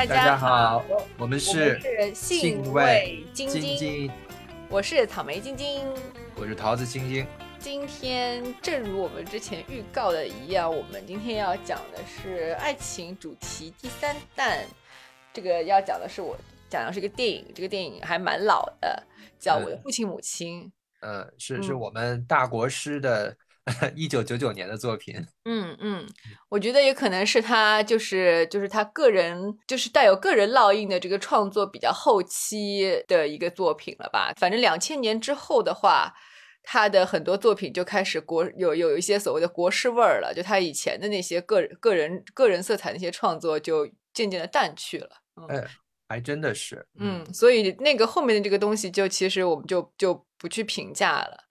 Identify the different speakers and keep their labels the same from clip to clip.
Speaker 1: 大
Speaker 2: 家
Speaker 1: 好，
Speaker 2: 我们
Speaker 1: 是
Speaker 2: 兴
Speaker 1: 味
Speaker 2: 晶
Speaker 1: 晶，
Speaker 2: 我是草莓晶晶，
Speaker 1: 我是桃子晶晶。
Speaker 2: 今天正如我们之前预告的一样，我们今天要讲的是爱情主题第三弹。这个要讲的是我讲的是一个电影，这个电影还蛮老的，叫《我的父亲母亲》。
Speaker 1: 嗯，是是我们大国师的。一九九九年的作品，
Speaker 2: 嗯嗯，我觉得也可能是他就是就是他个人就是带有个人烙印的这个创作比较后期的一个作品了吧。反正两千年之后的话，他的很多作品就开始国有有一些所谓的国师味儿了，就他以前的那些个人个人个人色彩那些创作就渐渐的淡去了。
Speaker 1: 哎，还真的是，
Speaker 2: 嗯，所以那个后面的这个东西就其实我们就就不去评价了。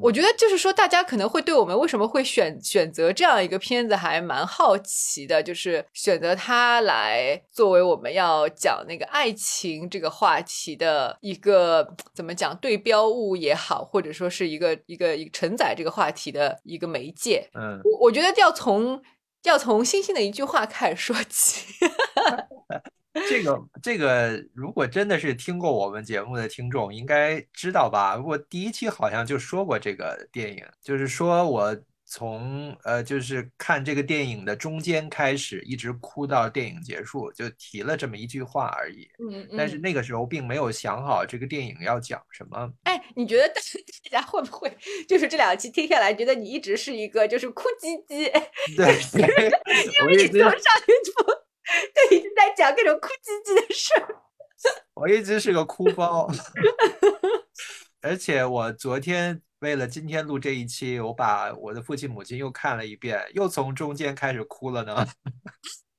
Speaker 2: 我觉得就是说，大家可能会对我们为什么会选选择这样一个片子还蛮好奇的，就是选择它来作为我们要讲那个爱情这个话题的一个怎么讲对标物也好，或者说是一个一个一个承载这个话题的一个媒介。
Speaker 1: 嗯，
Speaker 2: 我我觉得要从要从星星的一句话开始说起。
Speaker 1: 这个这个，如果真的是听过我们节目的听众，应该知道吧？我第一期好像就说过这个电影，就是说我从呃，就是看这个电影的中间开始，一直哭到电影结束，就提了这么一句话而已。
Speaker 2: 嗯嗯
Speaker 1: 但是那个时候并没有想好这个电影要讲什么。
Speaker 2: 哎，你觉得大 家会不会就是这两期听下来，觉得你一直是一个就是哭唧唧？
Speaker 1: 对，
Speaker 2: 因为你从上一部。对，一直在讲各种哭唧唧的事儿。
Speaker 1: 我一直是个哭包，而且我昨天为了今天录这一期，我把我的父亲母亲又看了一遍，又从中间开始哭了呢。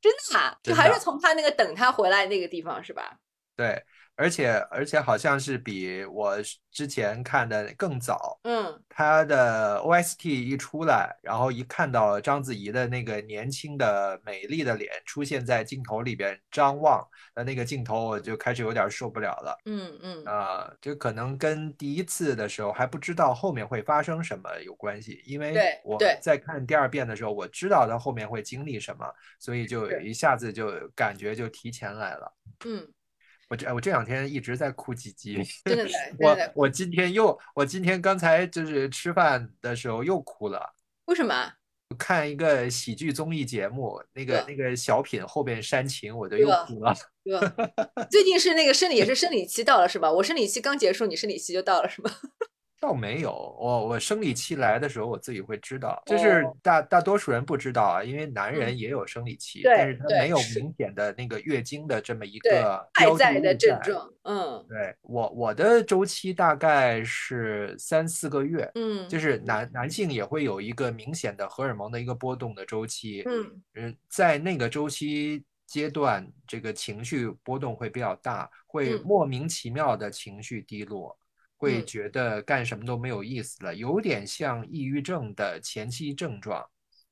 Speaker 2: 真的啊？就还是从他那个等他回来那个地方是吧？
Speaker 1: 对。而且而且好像是比我之前看的更早，
Speaker 2: 嗯，
Speaker 1: 他的 OST 一出来，然后一看到章子怡的那个年轻的美丽的脸出现在镜头里边张望的那个镜头，我就开始有点受不了了，
Speaker 2: 嗯嗯，
Speaker 1: 啊，就可能跟第一次的时候还不知道后面会发生什么有关系，因为我在看第二遍的时候，我知道他后面会经历什么，所以就一下子就感觉就提前来了，
Speaker 2: 嗯。
Speaker 1: 我这我这两天一直在哭唧唧，
Speaker 2: 真的
Speaker 1: 我我今天又我今天刚才就是吃饭的时候又哭了。
Speaker 2: 为什么？
Speaker 1: 看一个喜剧综艺节目，那个那个小品后边煽情，我就又哭了。
Speaker 2: 最近是那个生理也是生理期到了是吧？我生理期刚结束，你生理期就到了是吗？
Speaker 1: 倒没有，我我生理期来的时候，我自己会知道，就是大大多数人不知道啊，因为男人也有生理期，但是他没有明显的那个月经的这么一个
Speaker 2: 外在的症状。嗯，
Speaker 1: 对我我的周期大概是三四个月，
Speaker 2: 嗯，
Speaker 1: 就是男男性也会有一个明显的荷尔蒙的一个波动的周期，
Speaker 2: 嗯
Speaker 1: 嗯，在那个周期阶段，这个情绪波动会比较大，会莫名其妙的情绪低落。会觉得干什么都没有意思了，有点像抑郁症的前期症状，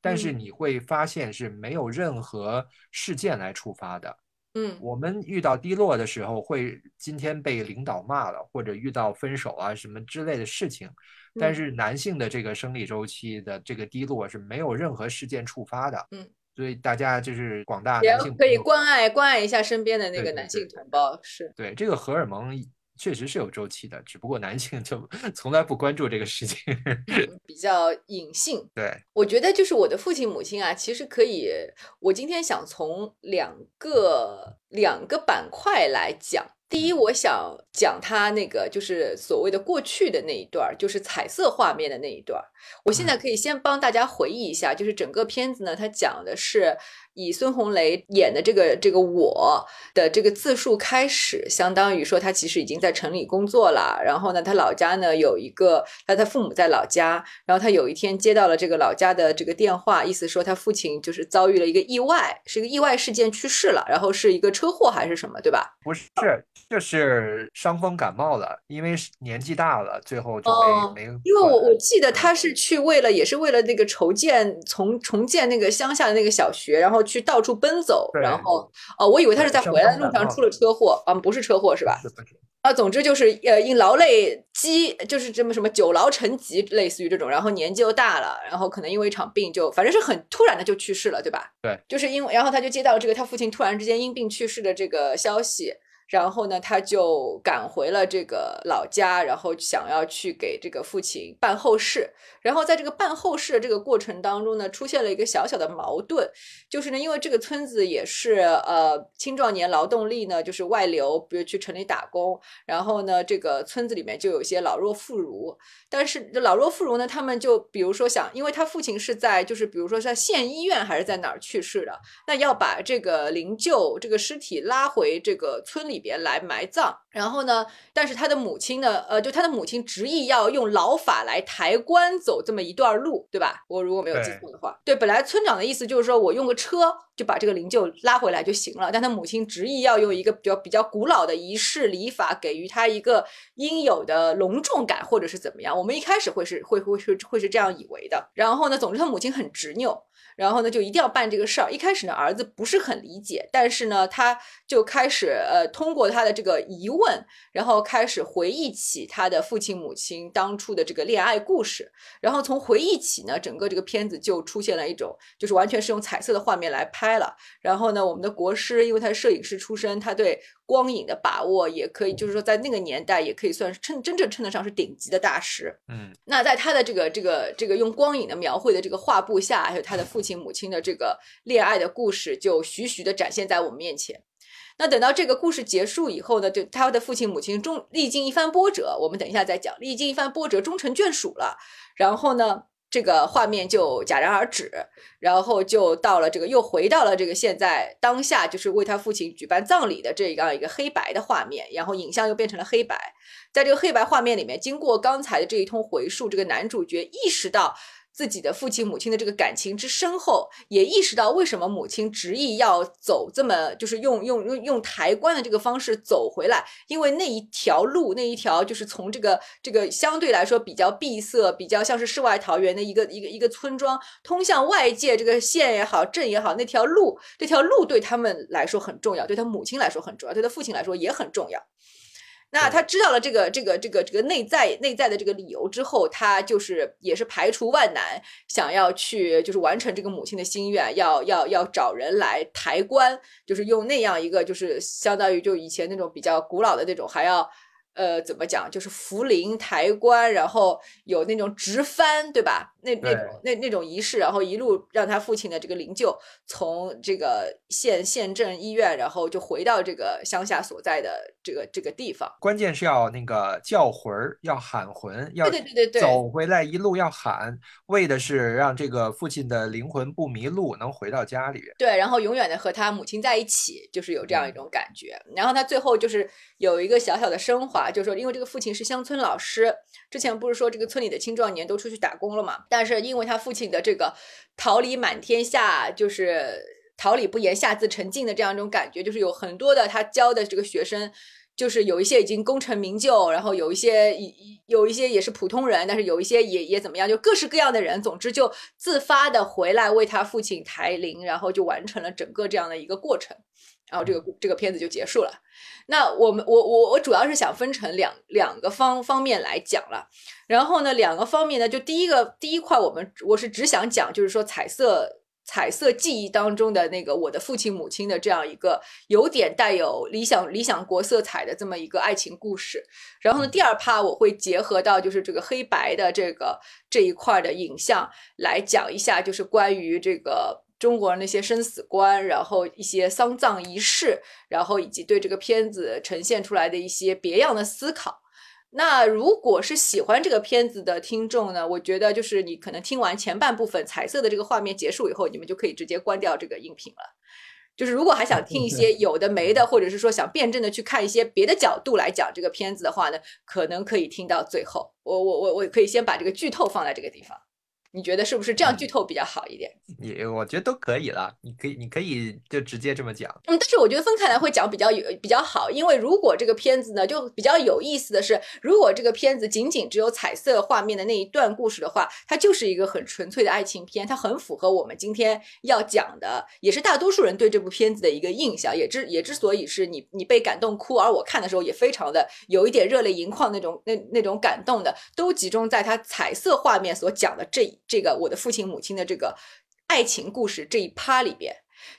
Speaker 1: 但是你会发现是没有任何事件来触发的。
Speaker 2: 嗯，
Speaker 1: 我们遇到低落的时候，会今天被领导骂了，或者遇到分手啊什么之类的事情，但是男性的这个生理周期的这个低落是没有任何事件触发的。
Speaker 2: 嗯，
Speaker 1: 所以大家就是广大男性
Speaker 2: 可以关爱关爱一下身边的那个男性同胞，是
Speaker 1: 对这个荷尔蒙。确实是有周期的，只不过男性就 从来不关注这个事情，
Speaker 2: 比较隐性。
Speaker 1: 对，
Speaker 2: 我觉得就是我的父亲母亲啊，其实可以。我今天想从两个两个板块来讲。第一，我想讲他那个就是所谓的过去的那一段，就是彩色画面的那一段。我现在可以先帮大家回忆一下，就是整个片子呢，它讲的是。以孙红雷演的这个这个我的这个自述开始，相当于说他其实已经在城里工作了。然后呢，他老家呢有一个，他他父母在老家。然后他有一天接到了这个老家的这个电话，意思说他父亲就是遭遇了一个意外，是一个意外事件去世了，然后是一个车祸还是什么，对吧？
Speaker 1: 不是，就是伤风感冒了，因为年纪大了，最后就没没。
Speaker 2: 因为我我记得他是去为了也是为了那个筹建重重建那个乡下的那个小学，然后去到处奔走，然后哦，我以为他是在回来的路上出了车祸，嗯，不是车祸是吧？啊，总之就是呃，因劳累积，就是这么什么久劳成疾，类似于这种，然后年纪又大了，然后可能因为一场病就反正是很突然的就去世了，对吧？
Speaker 1: 对，
Speaker 2: 就是因为然后他就接到了这个他父亲突然之间因病去世的这个消息。然后呢，他就赶回了这个老家，然后想要去给这个父亲办后事。然后在这个办后事的这个过程当中呢，出现了一个小小的矛盾，就是呢，因为这个村子也是呃青壮年劳动力呢，就是外流，比如去城里打工。然后呢，这个村子里面就有些老弱妇孺，但是老弱妇孺呢，他们就比如说想，因为他父亲是在就是比如说在县医院还是在哪儿去世的，那要把这个灵柩这个尸体拉回这个村里。边来埋葬，然后呢？但是他的母亲呢？呃，就他的母亲执意要用老法来抬棺走这么一段路，对吧？我如果没有记错的话，对，本来村长的意思就是说我用个车就把这个灵柩拉回来就行了，但他母亲执意要用一个比较比较古老的仪式礼法，给予他一个应有的隆重感，或者是怎么样？我们一开始会是会会是会是这样以为的。然后呢，总之他母亲很执拗。然后呢，就一定要办这个事儿。一开始呢，儿子不是很理解，但是呢，他就开始呃，通过他的这个疑问，然后开始回忆起他的父亲母亲当初的这个恋爱故事。然后从回忆起呢，整个这个片子就出现了一种，就是完全是用彩色的画面来拍了。然后呢，我们的国师，因为他是摄影师出身，他对。光影的把握也可以，就是说在那个年代也可以算是称真正称得上是顶级的大师。
Speaker 1: 嗯，
Speaker 2: 那在他的这个这个这个用光影的描绘的这个画布下，还有他的父亲母亲的这个恋爱的故事，就徐徐的展现在我们面前。那等到这个故事结束以后呢，就他的父亲母亲终历经一番波折，我们等一下再讲，历经一番波折终成眷属了。然后呢？这个画面就戛然而止，然后就到了这个又回到了这个现在当下，就是为他父亲举办葬礼的这样一个黑白的画面，然后影像又变成了黑白，在这个黑白画面里面，经过刚才的这一通回溯，这个男主角意识到。自己的父亲母亲的这个感情之深厚，也意识到为什么母亲执意要走这么，就是用用用用抬棺的这个方式走回来，因为那一条路，那一条就是从这个这个相对来说比较闭塞、比较像是世外桃源的一个一个一个村庄，通向外界这个县也好、镇也好，那条路，这条路对他们来说很重要，对他母亲来说很重要，对他父亲来说也很重要。那他知道了这个这个这个这个内在内在的这个理由之后，他就是也是排除万难，想要去就是完成这个母亲的心愿，要要要找人来抬棺，就是用那样一个就是相当于就以前那种比较古老的那种还要。呃，怎么讲？就是扶灵抬棺，然后有那种直幡，对吧？那那种那那种仪式，然后一路让他父亲的这个灵柩从这个县县镇医院，然后就回到这个乡下所在的这个这个地方。
Speaker 1: 关键是要那个叫魂儿，要喊魂，要
Speaker 2: 对对对对
Speaker 1: 走回来一路要喊，为的是让这个父亲的灵魂不迷路，能回到家里边。
Speaker 2: 对，然后永远的和他母亲在一起，就是有这样一种感觉。然后他最后就是有一个小小的升华。就是说，因为这个父亲是乡村老师，之前不是说这个村里的青壮年都出去打工了嘛？但是因为他父亲的这个桃李满天下，就是桃李不言，下自成胫的这样一种感觉，就是有很多的他教的这个学生，就是有一些已经功成名就，然后有一些有一些也是普通人，但是有一些也也怎么样，就各式各样的人，总之就自发的回来为他父亲抬灵，然后就完成了整个这样的一个过程。然后这个这个片子就结束了。那我们我我我主要是想分成两两个方方面来讲了。然后呢，两个方面呢，就第一个第一块，我们我是只想讲，就是说彩色彩色记忆当中的那个我的父亲母亲的这样一个有点带有理想理想国色彩的这么一个爱情故事。然后呢，第二趴我会结合到就是这个黑白的这个这一块的影像来讲一下，就是关于这个。中国那些生死观，然后一些丧葬仪式，然后以及对这个片子呈现出来的一些别样的思考。那如果是喜欢这个片子的听众呢，我觉得就是你可能听完前半部分彩色的这个画面结束以后，你们就可以直接关掉这个音频了。就是如果还想 听一些有的没的，或者是说想辩证的去看一些别的角度来讲这个片子的话呢，可能可以听到最后。我我我我可以先把这个剧透放在这个地方。你觉得是不是这样剧透比较好一点？
Speaker 1: 你我觉得都可以了，你可以你可以就直接这么讲。
Speaker 2: 嗯，但是我觉得分开来会讲比较有比较好，因为如果这个片子呢，就比较有意思的是，如果这个片子仅仅只有彩色画面的那一段故事的话，它就是一个很纯粹的爱情片，它很符合我们今天要讲的，也是大多数人对这部片子的一个印象。也之也之所以是你你被感动哭，而我看的时候也非常的有一点热泪盈眶那种那那种感动的，都集中在它彩色画面所讲的这。这个我的父亲母亲的这个爱情故事这一趴里边，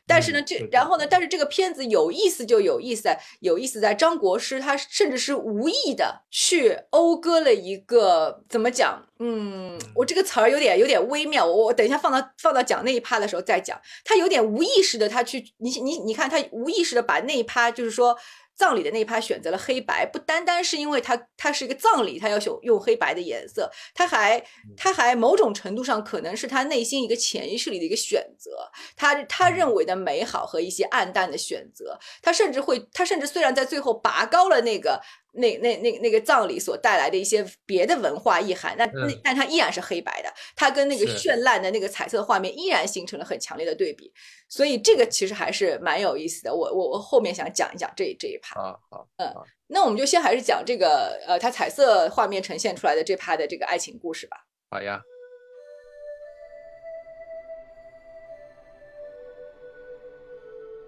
Speaker 2: 但是呢，这然后呢，但是这个片子有意思就有意思在，有意思在张国师他甚至是无意的去讴歌了一个怎么讲？嗯，我这个词儿有点有点微妙，我我等一下放到放到讲那一趴的时候再讲。他有点无意识的，他去你你你看他无意识的把那一趴就是说。葬礼的那一趴选择了黑白，不单单是因为它它是一个葬礼，他要用用黑白的颜色，他还他还某种程度上可能是他内心一个潜意识里的一个选择，他他认为的美好和一些暗淡的选择，他甚至会他甚至虽然在最后拔高了那个。那那那那个葬礼所带来的一些别的文化意涵，那那但它依然是黑白的，它跟那个绚烂的那个彩色画面依然形成了很强烈的对比，所以这个其实还是蛮有意思的。我我我后面想讲一讲这这一趴。
Speaker 1: 啊好，
Speaker 2: 嗯，那我们就先还是讲这个呃，它彩色画面呈现出来的这趴的这个爱情故事吧。
Speaker 1: 好呀。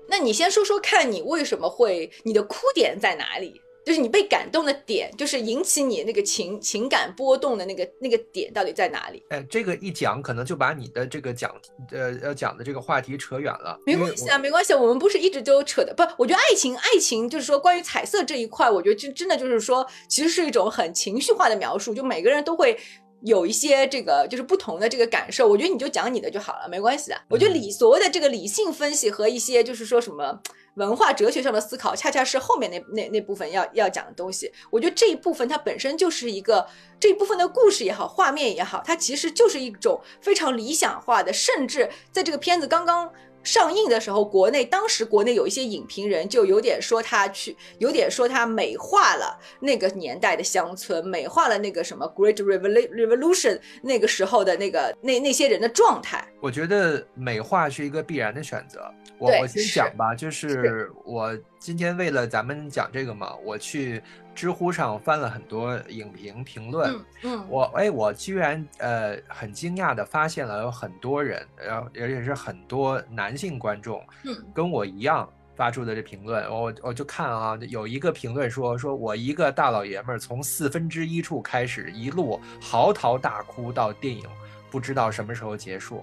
Speaker 2: 那你先说说看你为什么会，你的哭点在哪里？就是你被感动的点，就是引起你那个情情感波动的那个那个点到底在哪里？
Speaker 1: 哎，这个一讲可能就把你的这个讲呃要讲的这个话题扯远了。
Speaker 2: 没关系啊，没关系，我们不是一直都扯的不？我觉得爱情爱情就是说关于彩色这一块，我觉得真真的就是说，其实是一种很情绪化的描述，就每个人都会有一些这个就是不同的这个感受。我觉得你就讲你的就好了，没关系的。我觉得理所谓的这个理性分析和一些就是说什么。文化哲学上的思考，恰恰是后面那那那部分要要讲的东西。我觉得这一部分它本身就是一个这一部分的故事也好，画面也好，它其实就是一种非常理想化的，甚至在这个片子刚刚。上映的时候，国内当时国内有一些影评人就有点说他去，有点说他美化了那个年代的乡村，美化了那个什么 Great Revolution 那个时候的那个那那些人的状态。
Speaker 1: 我觉得美化是一个必然的选择。我我先讲吧，就是我今天为了咱们讲这个嘛，我去。知乎上翻了很多影评评论，
Speaker 2: 嗯，
Speaker 1: 我哎，我居然呃很惊讶的发现了有很多人，然后而且是很多男性观众，
Speaker 2: 嗯，
Speaker 1: 跟我一样发出的这评论，我我就看啊，有一个评论说，说我一个大老爷们儿从四分之一处开始一路嚎啕大哭到电影不知道什么时候结束。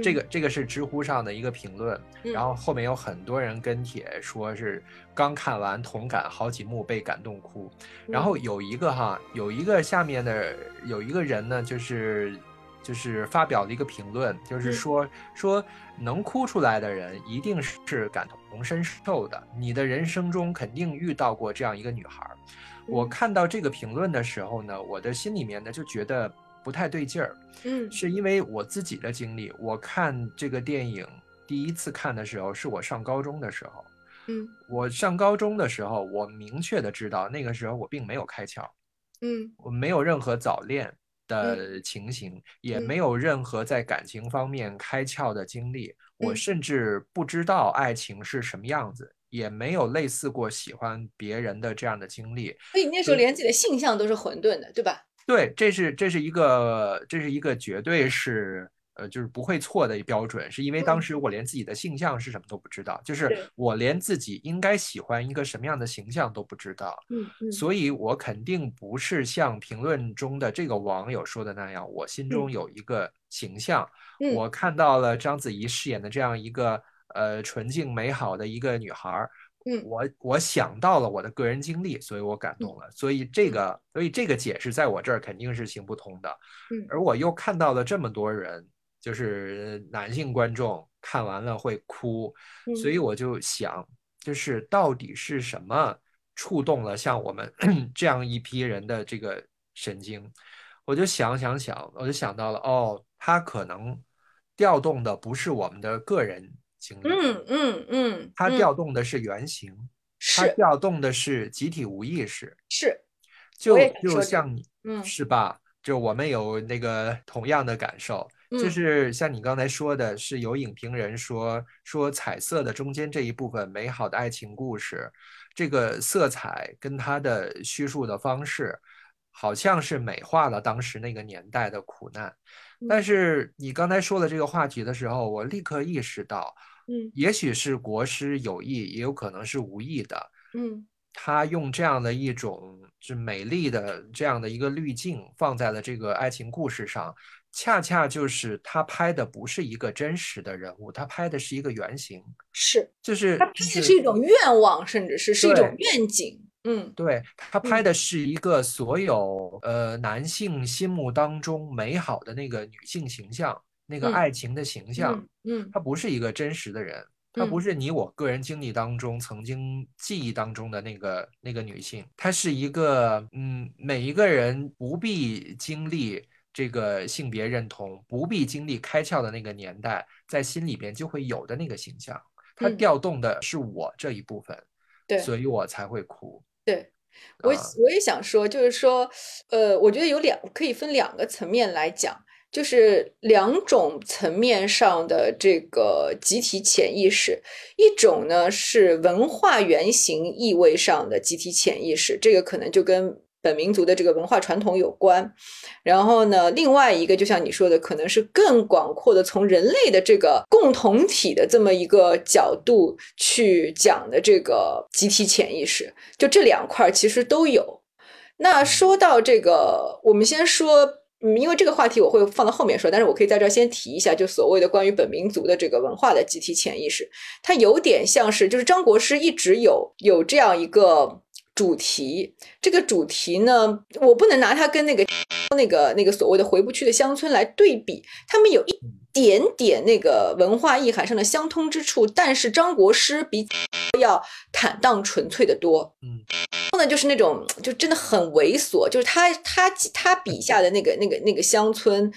Speaker 1: 这个这个是知乎上的一个评论，然后后面有很多人跟帖说是刚看完同感好几幕被感动哭，然后有一个哈有一个下面的有一个人呢就是就是发表了一个评论，就是说说能哭出来的人一定是感同身受的，你的人生中肯定遇到过这样一个女孩。我看到这个评论的时候呢，我的心里面呢就觉得。不太对劲儿，
Speaker 2: 嗯，
Speaker 1: 是因为我自己的经历。我看这个电影第一次看的时候，是我上高中的时候，
Speaker 2: 嗯，
Speaker 1: 我上高中的时候，我明确的知道那个时候我并没有开窍，
Speaker 2: 嗯，
Speaker 1: 我没有任何早恋的情形，也没有任何在感情方面开窍的经历，我甚至不知道爱情是什么样子，也没有类似过喜欢别人的这样的经历，
Speaker 2: 所以那时候连自己的性向都是混沌的，对吧？
Speaker 1: 对，这是这是一个这是一个绝对是呃就是不会错的标准，是因为当时我连自己的性向是什么都不知道，就是我连自己应该喜欢一个什么样的形象都不知道，
Speaker 2: 嗯嗯，
Speaker 1: 所以我肯定不是像评论中的这个网友说的那样，我心中有一个形象，我看到了章子怡饰演的这样一个呃纯净美好的一个女孩。
Speaker 2: 嗯，
Speaker 1: 我我想到了我的个人经历，所以我感动了。所以这个，所以这个解释在我这儿肯定是行不通的。
Speaker 2: 嗯，
Speaker 1: 而我又看到了这么多人，就是男性观众看完了会哭，所以我就想，就是到底是什么触动了像我们 这样一批人的这个神经？我就想想想，我就想到了，哦，他可能调动的不是我们的个人。
Speaker 2: 嗯嗯嗯，
Speaker 1: 它调动的是原型，它调动的是集体无意识，
Speaker 2: 是，
Speaker 1: 就就像你，
Speaker 2: 嗯，
Speaker 1: 是吧？就我们有那个同样的感受，就是像你刚才说的，是有影评人说说彩色的中间这一部分美好的爱情故事，这个色彩跟它的叙述的方式，好像是美化了当时那个年代的苦难。但是你刚才说的这个话题的时候，我立刻意识到，
Speaker 2: 嗯，
Speaker 1: 也许是国师有意，也有可能是无意的，
Speaker 2: 嗯。
Speaker 1: 他用这样的一种是美丽的这样的一个滤镜放在了这个爱情故事上，恰恰就是他拍的不是一个真实的人物，他拍的是一个原型，
Speaker 2: 是。
Speaker 1: 就是
Speaker 2: 他拍的是一种愿望，甚至是是一种愿景。嗯，
Speaker 1: 对他拍的是一个所有呃男性心目当中美好的那个女性形象，那个爱情的形象。
Speaker 2: 嗯，
Speaker 1: 他不是一个真实的人。她不是你我个人经历当中曾经记忆当中的那个那个女性，她是一个嗯，每一个人不必经历这个性别认同，不必经历开窍的那个年代，在心里边就会有的那个形象。它调动的是我这一部分，
Speaker 2: 对，
Speaker 1: 所以我才会哭。
Speaker 2: 对，我我也想说，就是说，呃，我觉得有两可以分两个层面来讲。就是两种层面上的这个集体潜意识，一种呢是文化原型意味上的集体潜意识，这个可能就跟本民族的这个文化传统有关。然后呢，另外一个就像你说的，可能是更广阔的从人类的这个共同体的这么一个角度去讲的这个集体潜意识，就这两块其实都有。那说到这个，我们先说。嗯，因为这个话题我会放到后面说，但是我可以在这儿先提一下，就所谓的关于本民族的这个文化的集体潜意识，它有点像是，就是张国师一直有有这样一个主题，这个主题呢，我不能拿它跟那个那个那个所谓的回不去的乡村来对比，他们有一点点那个文化意涵上的相通之处，但是张国师比要坦荡纯粹的多，
Speaker 1: 嗯。
Speaker 2: 后呢，就是那种就真的很猥琐，就是他他他笔下的那个那个那个乡村，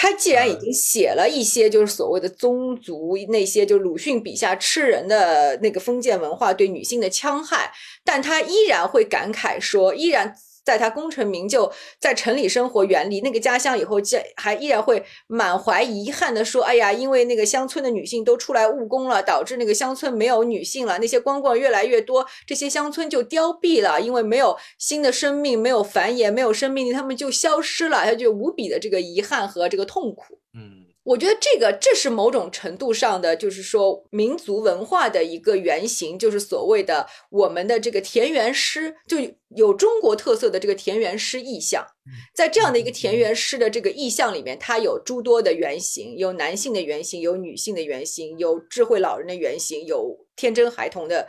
Speaker 2: 他既然已经写了一些就是所谓的宗族那些就鲁迅笔下吃人的那个封建文化对女性的戕害，但他依然会感慨说，依然。在他功成名就，在城里生活远离那个家乡以后，这还依然会满怀遗憾的说：“哎呀，因为那个乡村的女性都出来务工了，导致那个乡村没有女性了，那些光棍越来越多，这些乡村就凋敝了，因为没有新的生命，没有繁衍，没有生命力，他们就消失了，他就无比的这个遗憾和这个痛苦。”
Speaker 1: 嗯。
Speaker 2: 我觉得这个这是某种程度上的，就是说民族文化的一个原型，就是所谓的我们的这个田园诗，就有中国特色的这个田园诗意象。在这样的一个田园诗的这个意象里面，它有诸多的原型，有男性的原型，有女性的原型，有智慧老人的原型，有天真孩童的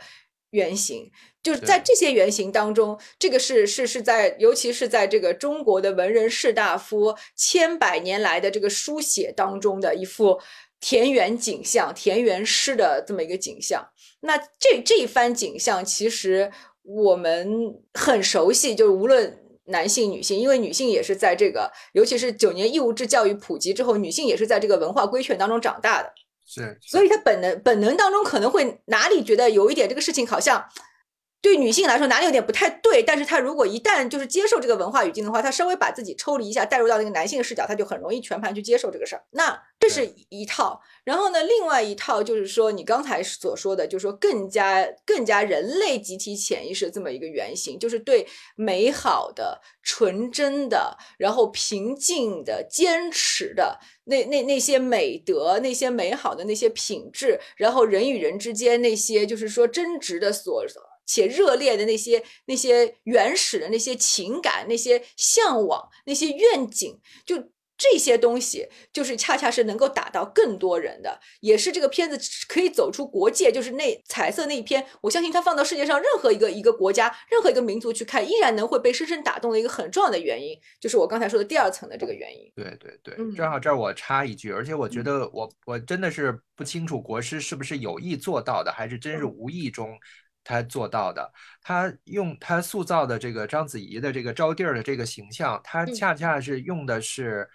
Speaker 2: 原型。就是在这些原型当中，这个是是是在，尤其是在这个中国的文人士大夫千百年来的这个书写当中的一幅田园景象、田园诗的这么一个景象。那这这一番景象，其实我们很熟悉，就是无论男性、女性，因为女性也是在这个，尤其是九年义务制教育普及之后，女性也是在这个文化规劝当中长大的。
Speaker 1: 是，
Speaker 2: 所以他本能本能当中可能会哪里觉得有一点这个事情好像。对女性来说哪里有点不太对，但是他如果一旦就是接受这个文化语境的话，他稍微把自己抽离一下，带入到那个男性的视角，他就很容易全盘去接受这个事儿。那这是一套，然后呢，另外一套就是说你刚才所说的，就是说更加更加人类集体潜意识这么一个原型，就是对美好的、纯真的、然后平静的、坚持的那那那些美德、那些美好的那些品质，然后人与人之间那些就是说真挚的所。且热烈的那些、那些原始的那些情感、那些向往、那些愿景，就这些东西，就是恰恰是能够打到更多人的，也是这个片子可以走出国界，就是那彩色那一篇，我相信它放到世界上任何一个一个国家、任何一个民族去看，依然能会被深深打动的一个很重要的原因，就是我刚才说的第二层的这个原因。
Speaker 1: 对对对，正好这儿我插一句，而且我觉得我我真的是不清楚国师是不是有意做到的，还是真是无意中。他做到的，他用他塑造的这个章子怡的这个招娣儿的这个形象，他恰恰是用的是，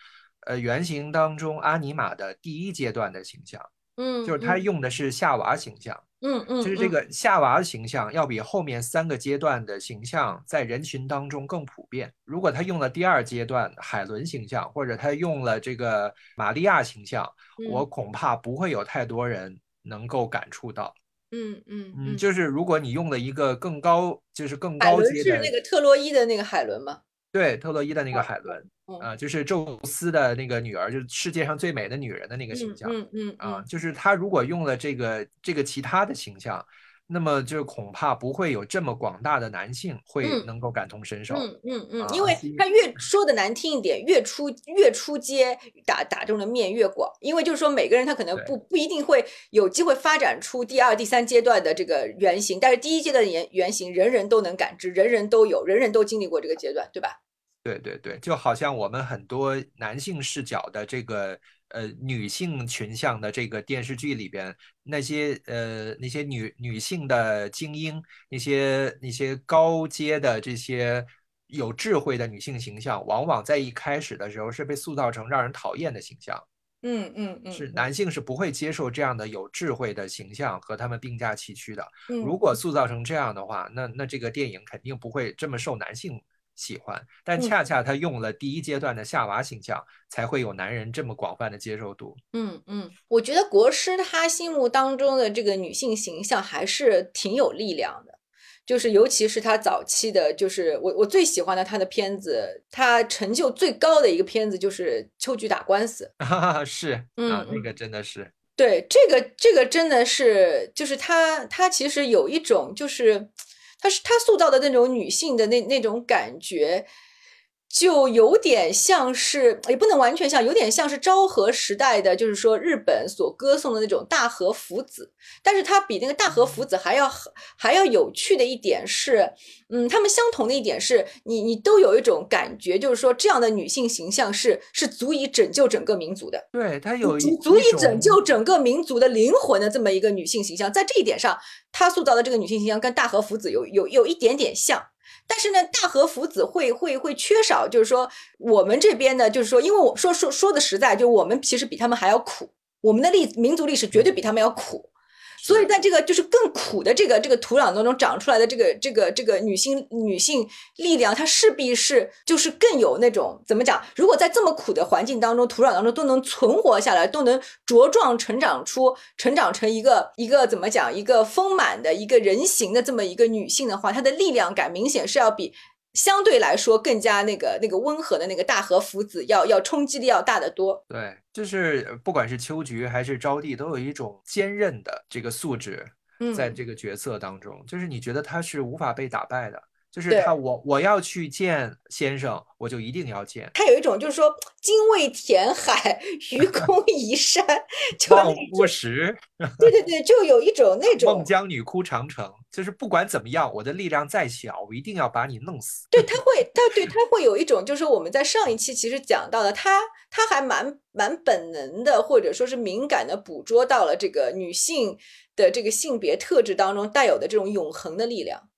Speaker 1: 呃，原型当中阿尼玛的第一阶段的形象，
Speaker 2: 嗯，
Speaker 1: 就是他用的是夏娃形象，
Speaker 2: 嗯嗯，
Speaker 1: 就是这个夏娃的形象要比后面三个阶段的形象在人群当中更普遍。如果他用了第二阶段海伦形象，或者他用了这个玛利亚形象，我恐怕不会有太多人能够感触到。
Speaker 2: 嗯嗯
Speaker 1: 嗯，就是如果你用了一个更高，就是更高阶
Speaker 2: 的，是那个特洛伊的那个海伦吗？
Speaker 1: 对，特洛伊的那个海伦，啊，就是宙斯的那个女儿，就是世界上最美的女人的那个形象，
Speaker 2: 嗯嗯
Speaker 1: 啊，就是他如果用了这个这个其他的形象，那么就恐怕不会有这么广大的男性会能够感同身受，
Speaker 2: 嗯嗯嗯，因为他越说的难听一点，越出越出街，打打中的面越广，因为就是说每个人他可能不不一定会有机会发展出第二、第三阶段的这个原型，但是第一阶段的原原型人人都能感知，人人都有，人人都经历过这个阶段，对吧？
Speaker 1: 对对对，就好像我们很多男性视角的这个呃女性群像的这个电视剧里边，那些呃那些女女性的精英，那些那些高阶的这些有智慧的女性形象，往往在一开始的时候是被塑造成让人讨厌的形象。
Speaker 2: 嗯嗯嗯，
Speaker 1: 是男性是不会接受这样的有智慧的形象和他们并驾齐驱的。
Speaker 2: 嗯，
Speaker 1: 如果塑造成这样的话，那那这个电影肯定不会这么受男性。喜欢，但恰恰他用了第一阶段的夏娃形象，才会有男人这么广泛的接受度。
Speaker 2: 嗯嗯，我觉得国师他心目当中的这个女性形象还是挺有力量的，就是尤其是他早期的，就是我我最喜欢的他的片子，他成就最高的一个片子就是《秋菊打官司》。
Speaker 1: 是啊，那个真的是
Speaker 2: 对这个这个真的是就是他他其实有一种就是。他是他塑造的那种女性的那那种感觉。就有点像是，也不能完全像，有点像是昭和时代的，就是说日本所歌颂的那种大和福子。但是它比那个大和福子还要还要有趣的一点是，嗯，他们相同的一点是你你都有一种感觉，就是说这样的女性形象是是足以拯救整个民族的。
Speaker 1: 对，她有
Speaker 2: 足以拯救整个民族的灵魂的这么一个女性形象，在这一点上，她塑造的这个女性形象跟大和福子有有有一点点像。但是呢，大和福子会会会缺少，就是说我们这边呢，就是说，因为我说说说的实在，就我们其实比他们还要苦，我们的历民族历史绝对比他们要苦。所以在这个就是更苦的这个这个土壤当中长出来的这个这个这个女性女性力量，它势必是就是更有那种怎么讲？如果在这么苦的环境当中、土壤当中都能存活下来，都能茁壮成长出、成长成一个一个怎么讲？一个丰满的一个人形的这么一个女性的话，她的力量感明显是要比。相对来说，更加那个那个温和的那个大和福子要要冲击力要大得多。
Speaker 1: 对，就是不管是秋菊还是招娣，都有一种坚韧的这个素质，在这个角色当中，就是你觉得他是无法被打败的。就是他，我我要去见先生，我就一定要见。
Speaker 2: 他有一种就是说，精卫填海，愚 公移山，
Speaker 1: 望不食。
Speaker 2: 对对对，就有一种那 种。
Speaker 1: 孟姜女哭长城，就是不管怎么样，我的力量再小，我一定要把你弄死。
Speaker 2: 对，他会，他对他会有一种，就是我们在上一期其实讲到的，他他还蛮蛮本能的，或者说是敏感的捕捉到了这个女性的这个性别特质当中带有的这种永恒的力量。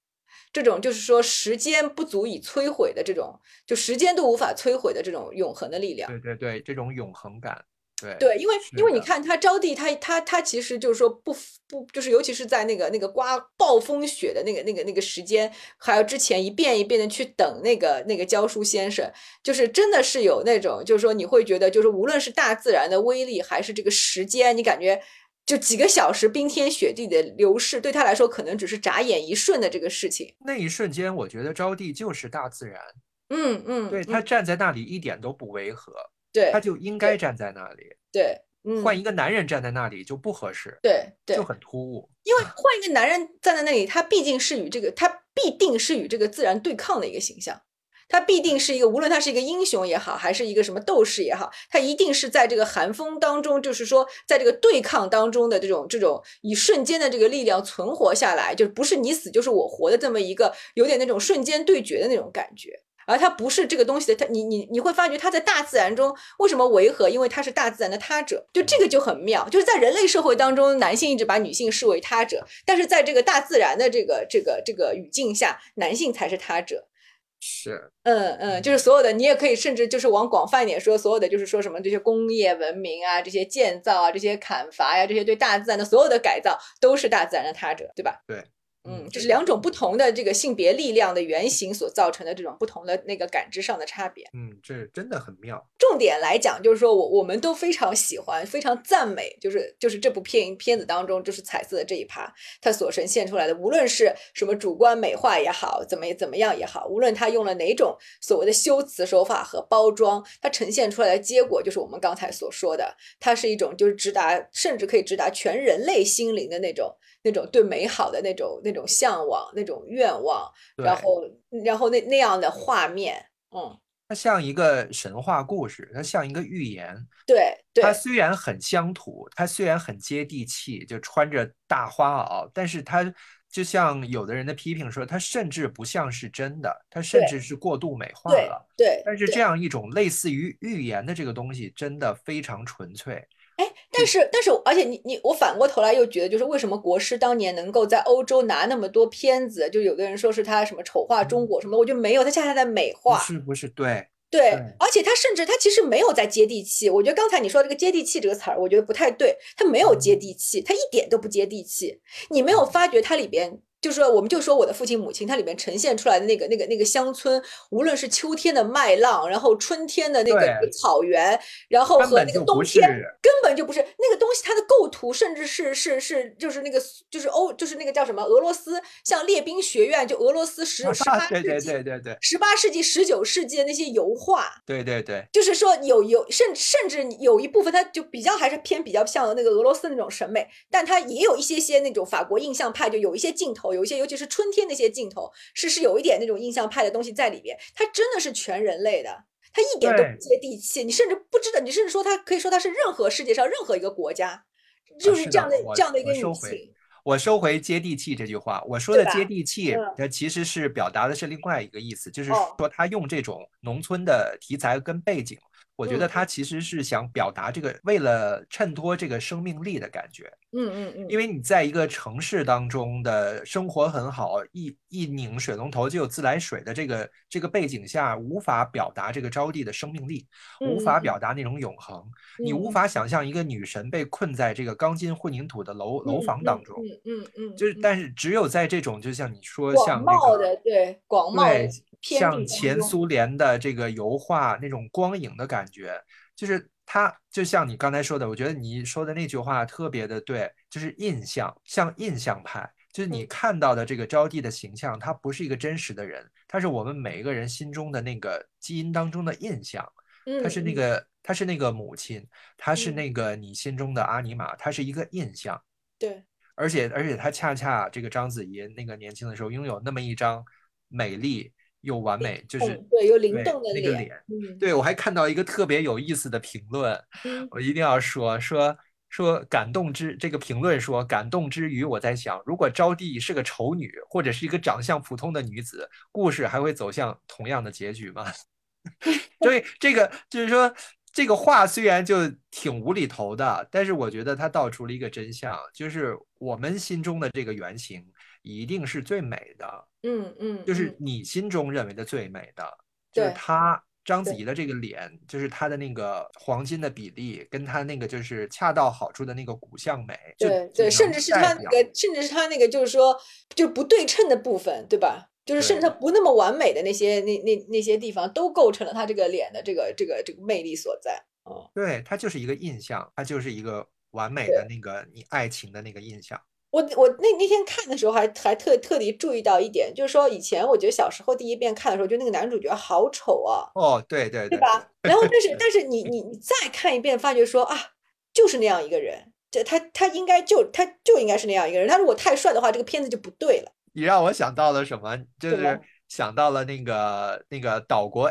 Speaker 2: 这种就是说，时间不足以摧毁的这种，就时间都无法摧毁的这种永恒的力量。
Speaker 1: 对对对，这种永恒感。对
Speaker 2: 对，因为因为你看他招娣，他他他其实就是说不不，就是尤其是在那个那个刮暴风雪的那个那个那个时间，还有之前一遍一遍的去等那个那个教书先生，就是真的是有那种，就是说你会觉得，就是无论是大自然的威力，还是这个时间，你感觉。就几个小时冰天雪地的流逝，对他来说可能只是眨眼一瞬的这个事情。
Speaker 1: 那一瞬间，我觉得招娣就是大自然。
Speaker 2: 嗯嗯，
Speaker 1: 对他站在那里一点都不违和，
Speaker 2: 对，
Speaker 1: 他就应该站在那里。
Speaker 2: 对，嗯
Speaker 1: 换一个男人站在那里就不合适。
Speaker 2: 对，
Speaker 1: 就很突兀。
Speaker 2: 因为 换一个男人站在那里，他毕竟是与这个，他必定是与这个自然对抗的一个形象。他必定是一个，无论他是一个英雄也好，还是一个什么斗士也好，他一定是在这个寒风当中，就是说，在这个对抗当中的这种这种以瞬间的这个力量存活下来，就不是你死就是我活的这么一个有点那种瞬间对决的那种感觉。而他不是这个东西的，他你你你会发觉他在大自然中为什么违和？因为他是大自然的他者，就这个就很妙。就是在人类社会当中，男性一直把女性视为他者，但是在这个大自然的这个这个这个语境下，男性才是他者。
Speaker 1: 是，
Speaker 2: 嗯嗯，就是所有的，你也可以甚至就是往广泛一点说，所有的就是说什么这些工业文明啊，这些建造啊，这些砍伐呀，这些对大自然的所有的改造，都是大自然的他者，对吧？
Speaker 1: 对。
Speaker 2: 嗯，这是两种不同的这个性别力量的原型所造成的这种不同的那个感知上的差别。
Speaker 1: 嗯，这真的很妙。
Speaker 2: 重点来讲，就是说我我们都非常喜欢、非常赞美，就是就是这部片片子当中就是彩色的这一趴，它所呈现出来的，无论是什么主观美化也好，怎么怎么样也好，无论它用了哪种所谓的修辞手法和包装，它呈现出来的结果就是我们刚才所说的，它是一种就是直达，甚至可以直达全人类心灵的那种。那种对美好的那种那种向往，那种愿望，然后然后那那样的画面，嗯，
Speaker 1: 它像一个神话故事，它像一个寓言。
Speaker 2: 对，
Speaker 1: 它虽然很乡土，它虽然很接地气，就穿着大花袄，但是它就像有的人的批评说，它甚至不像是真的，它甚至是过度美化了。
Speaker 2: 对，
Speaker 1: 但是这样一种类似于寓言的这个东西，真的非常纯粹。
Speaker 2: 哎，但是但是，而且你你我反过头来又觉得，就是为什么国师当年能够在欧洲拿那么多片子？就有的人说是他什么丑化中国什么，我觉得没有，他恰恰在美化。
Speaker 1: 是不是？对
Speaker 2: 对，而且他甚至他其实没有在接地气。我觉得刚才你说这个接地气这个词儿，我觉得不太对，他没有接地气，他一点都不接地气。你没有发觉他里边？就是说，我们就说我的父亲母亲，它里面呈现出来的那个、那个、那个乡村，无论是秋天的麦浪，然后春天的那个草原，然后和那个冬天，根本就不是那个东西。它的构图，甚至是是是，就是那个就是欧，就是那个叫什么俄罗斯，像列兵学院，就俄罗斯十十八世纪，
Speaker 1: 对对对对对，
Speaker 2: 十八世纪、十九世纪的那些油画，
Speaker 1: 对对对，
Speaker 2: 就是说有有甚甚至有一部分，它就比较还是偏比较像那个俄罗斯那种审美，但它也有一些些那种法国印象派，就有一些镜头。有一些，尤其是春天那些镜头，是是有一点那种印象派的东西在里边。它真的是全人类的，它一点都不接地气。你甚至不知道，你甚至说它可以说它是任何世界上任何一个国家，就是这样的这样的一个女性。
Speaker 1: 我收回接地气这句话，我说的接地气，它其实是表达的是另外一个意思，就是说他用这种农村的题材跟背景。我觉得他其实是想表达这个，为了衬托这个生命力的感觉。
Speaker 2: 嗯嗯嗯。
Speaker 1: 因为你在一个城市当中的生活很好，一一拧水龙头就有自来水的这个这个背景下，无法表达这个招娣的生命力，无法表达那种永恒。你无法想象一个女神被困在这个钢筋混凝土的楼楼房当中。
Speaker 2: 嗯嗯嗯。
Speaker 1: 就是，但是只有在这种，就像你说，像
Speaker 2: 那个对广袤
Speaker 1: 对。像前苏联的这个油画那种光影的感觉，就是它就像你刚才说的，我觉得你说的那句话特别的对，就是印象，像印象派，就是你看到的这个招娣的形象，它不是一个真实的人，它是我们每一个人心中的那个基因当中的印象，它是那个，它是那个母亲，它是那个你心中的阿尼玛，它是一个印象，
Speaker 2: 对，
Speaker 1: 而且而且他恰恰这个章子怡那个年轻的时候拥有那么一张美丽。又完美，就是
Speaker 2: 对，有灵动的
Speaker 1: 那个脸。对我还看到一个特别有意思的评论，我一定要说说说感动之这个评论说感动之余，我在想，如果招娣是个丑女，或者是一个长相普通的女子，故事还会走向同样的结局吗？所以这个就是说，这个话虽然就挺无厘头的，但是我觉得它道出了一个真相，就是我们心中的这个原型。一定是最美的，
Speaker 2: 嗯嗯，
Speaker 1: 就是你心中认为的最美的，就是她章子怡的这个脸，就是她的那个黄金的比例，跟她那个就是恰到好处的那个骨相美，
Speaker 2: 对对，甚至是她那个，甚至是她那个就是说就不对称的部分，对吧？就是甚至她不那么完美的那些那那那些地方，都构成了她这个脸的这个这个这个魅力所在。哦，
Speaker 1: 对，它就是一个印象，它就是一个完美的那个你爱情的那个印象。
Speaker 2: 我我那那天看的时候还还特特地注意到一点，就是说以前我觉得小时候第一遍看的时候，就那个男主角好丑啊。
Speaker 1: 哦，对对
Speaker 2: 对吧？然后但是但是你你你再看一遍，发觉说啊，就是那样一个人，这他他应该就他就应该是那样一个人。他如果太帅的话，这个片子就不对了。
Speaker 1: 你让我想到了什么？就是想到了那个那个岛国。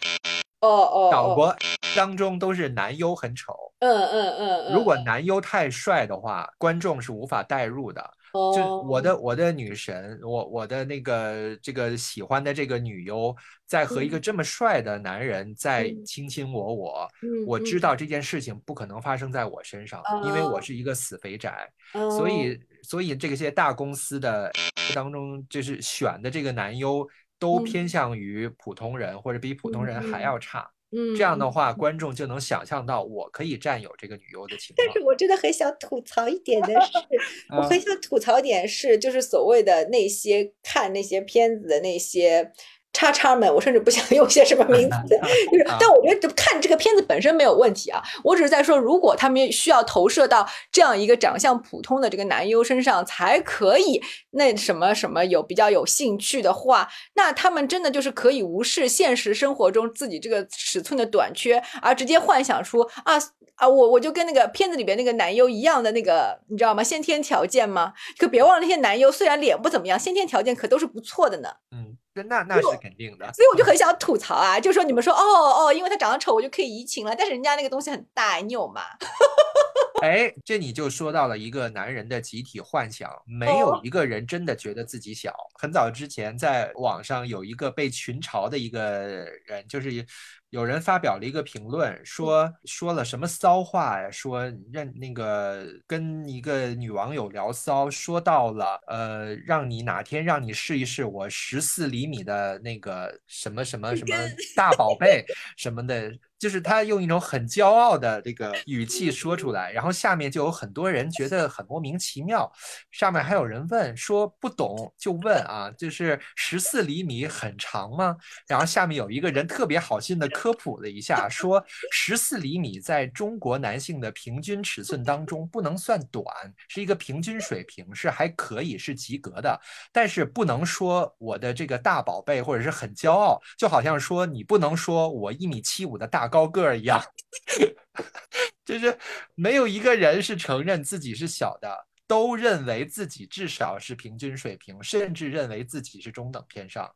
Speaker 2: 哦哦。
Speaker 1: 岛国当中都是男优很丑。
Speaker 2: 嗯嗯嗯。
Speaker 1: 如果男优太帅的话，观众是无法代入的。就我的我的女神，我我的那个这个喜欢的这个女优，在和一个这么帅的男人在卿卿我我，我知。道这件事情不可能发生在我身上，因为我是一个死肥宅，所。以所以这些大公司的当中就是选的这个男优，都偏向于普通人或者比普通人还要差。
Speaker 2: 嗯，
Speaker 1: 这样的话，观众就能想象到我可以占有这个女优的情况。
Speaker 2: 但是我真的很想吐槽一点的是，我很想吐槽点是，就是所谓的那些看那些片子的那些。叉叉们，我甚至不想 用些什么名字，就是，但我觉得看这个片子本身没有问题啊。我只是在说，如果他们需要投射到这样一个长相普通的这个男优身上才可以，那什么什么有比较有兴趣的话，那他们真的就是可以无视现实生活中自己这个尺寸的短缺，而直接幻想出啊啊，我我就跟那个片子里边那个男优一样的那个，你知道吗？先天条件吗？可别忘了那些男优虽然脸不怎么样，先天条件可都是不错的呢。
Speaker 1: 嗯。那那是肯定的，
Speaker 2: 所以我就很想吐槽啊，就说你们说哦哦，因为他长得丑，我就可以移情了，但是人家那个东西很大，你有吗？
Speaker 1: 哎，这你就说到了一个男人的集体幻想，没有一个人真的觉得自己小。很早之前，在网上有一个被群嘲的一个人，就是。有人发表了一个评论，说说了什么骚话呀？说让那个跟一个女网友聊骚，说到了呃，让你哪天让你试一试我十四厘米的那个什么什么什么大宝贝什么的。就是他用一种很骄傲的这个语气说出来，然后下面就有很多人觉得很莫名其妙。上面还有人问说不懂就问啊，就是十四厘米很长吗？然后下面有一个人特别好心的科普了一下，说十四厘米在中国男性的平均尺寸当中不能算短，是一个平均水平，是还可以是及格的。但是不能说我的这个大宝贝或者是很骄傲，就好像说你不能说我一米七五的大。高个儿一样，就是没有一个人是承认自己是小的，都认为自己至少是平均水平，甚至认为自己是中等偏上。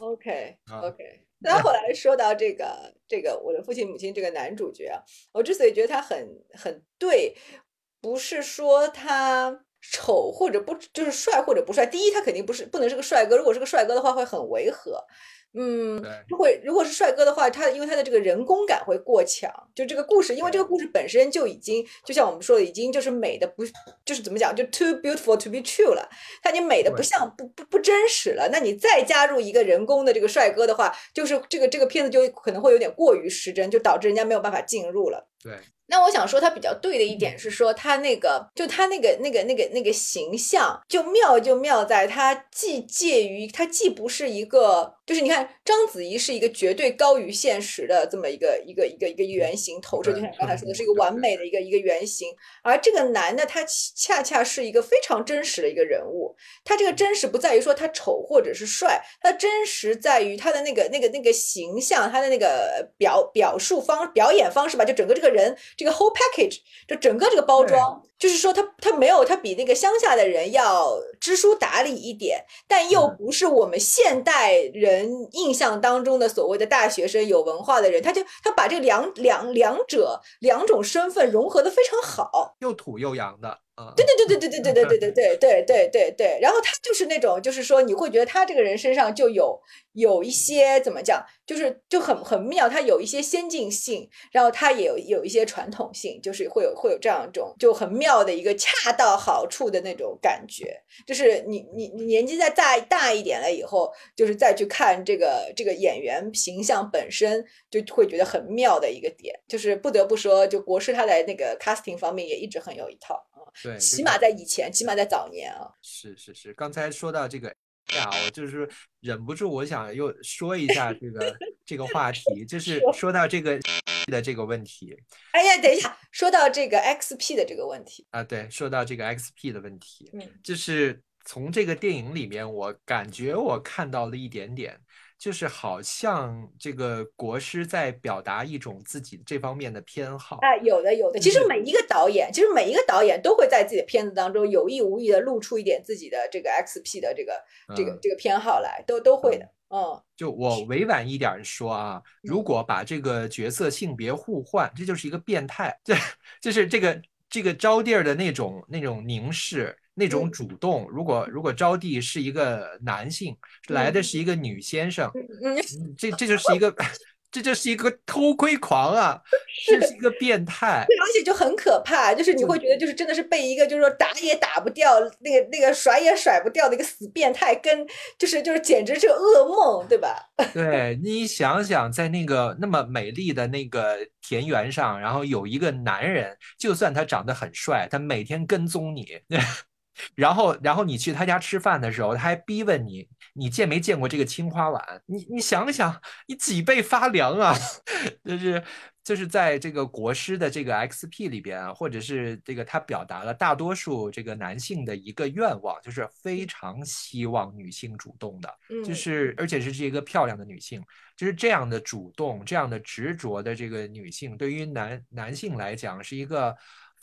Speaker 2: OK OK，那后来说到这个这个我的父亲母亲这个男主角，我之所以觉得他很很对，不是说他丑或者不就是帅或者不帅，第一他肯定不是不能是个帅哥，如果是个帅哥的话会很违和。嗯，如果，如果是帅哥的话，他因为他的这个人工感会过强，就这个故事，因为这个故事本身就已经，就像我们说的，已经就是美的不，就是怎么讲，就 too beautiful to be true 了，它已经美的不像不不不真实了。那你再加入一个人工的这个帅哥的话，就是这个这个片子就可能会有点过于失真，就导致人家没有办法进入了。
Speaker 1: 对。
Speaker 2: 那我想说，他比较对的一点是说，他那个就他那个那个那个那个形象就妙就妙在，他既介于他既不是一个，就是你看章子怡是一个绝对高于现实的这么一个一个一个一个原型投射，就像刚才说的是一个完美的一个一个原型，而这个男的他恰恰是一个非常真实的一个人物，他这个真实不在于说他丑或者是帅，他真实在于他的那个那个那个形象，他的那个表表述方表演方式吧，就整个这个人。这个 whole package，就整个这个包装，就是说他他没有他比那个乡下的人要知书达理一点，但又不是我们现代人印象当中的所谓的大学生有文化的人，他就他把这两两两者两种身份融合的非常好，
Speaker 1: 又土又洋的。
Speaker 2: 对对对对对对对对对 对对对对对对，然后他就是那种，就是说你会觉得他这个人身上就有有一些怎么讲，就是就很很妙，他有一些先进性，然后他也有有一些传统性，就是会有会有这样一种就很妙的一个恰到好处的那种感觉，就是你你你年纪再大大一点了以后，就是再去看这个这个演员形象本身，就会觉得很妙的一个点，就是不得不说，就国师他在那个 casting 方面也一直很有一套。啊。
Speaker 1: 对，
Speaker 2: 起码在以前，起码在早年啊。
Speaker 1: 是是是，刚才说到这个呀，我就是忍不住，我想又说一下这个这个话题，就是说到这个的这个问题。
Speaker 2: 哎呀，等一下，说到这个 XP 的这个问题
Speaker 1: 啊，对，说到这个 XP 的问题，
Speaker 2: 嗯，
Speaker 1: 就是从这个电影里面，我感觉我看到了一点点。就是好像这个国师在表达一种自己这方面的偏好
Speaker 2: 啊，有的有的。其实每一个导演，其实每一个导演都会在自己的片子当中有意无意的露出一点自己的这个 XP 的这个这个这个偏好来，都都会的。嗯，
Speaker 1: 就我委婉一点说啊，如果把这个角色性别互换，这就是一个变态。这就是这个这个招娣的那种那种凝视。那种主动，如果如果招娣是一个男性，来的是一个女先生，这这就是一个 这就是一个偷窥狂啊，这是一个变态，
Speaker 2: 而且就很可怕，就是你会觉得就是真的是被一个就是说打也打不掉，那个那个甩也甩不掉的一个死变态，跟就是就是简直是噩梦，对吧？
Speaker 1: 对你想想，在那个那么美丽的那个田园上，然后有一个男人，就算他长得很帅，他每天跟踪你。然后，然后你去他家吃饭的时候，他还逼问你，你见没见过这个青花碗？你你想想，你脊背发凉啊！就是就是在这个国师的这个 XP 里边，或者是这个他表达了大多数这个男性的一个愿望，就是非常希望女性主动的，就是而且是这个漂亮的女性，就是这样的主动、这样的执着的这个女性，对于男男性来讲是一个。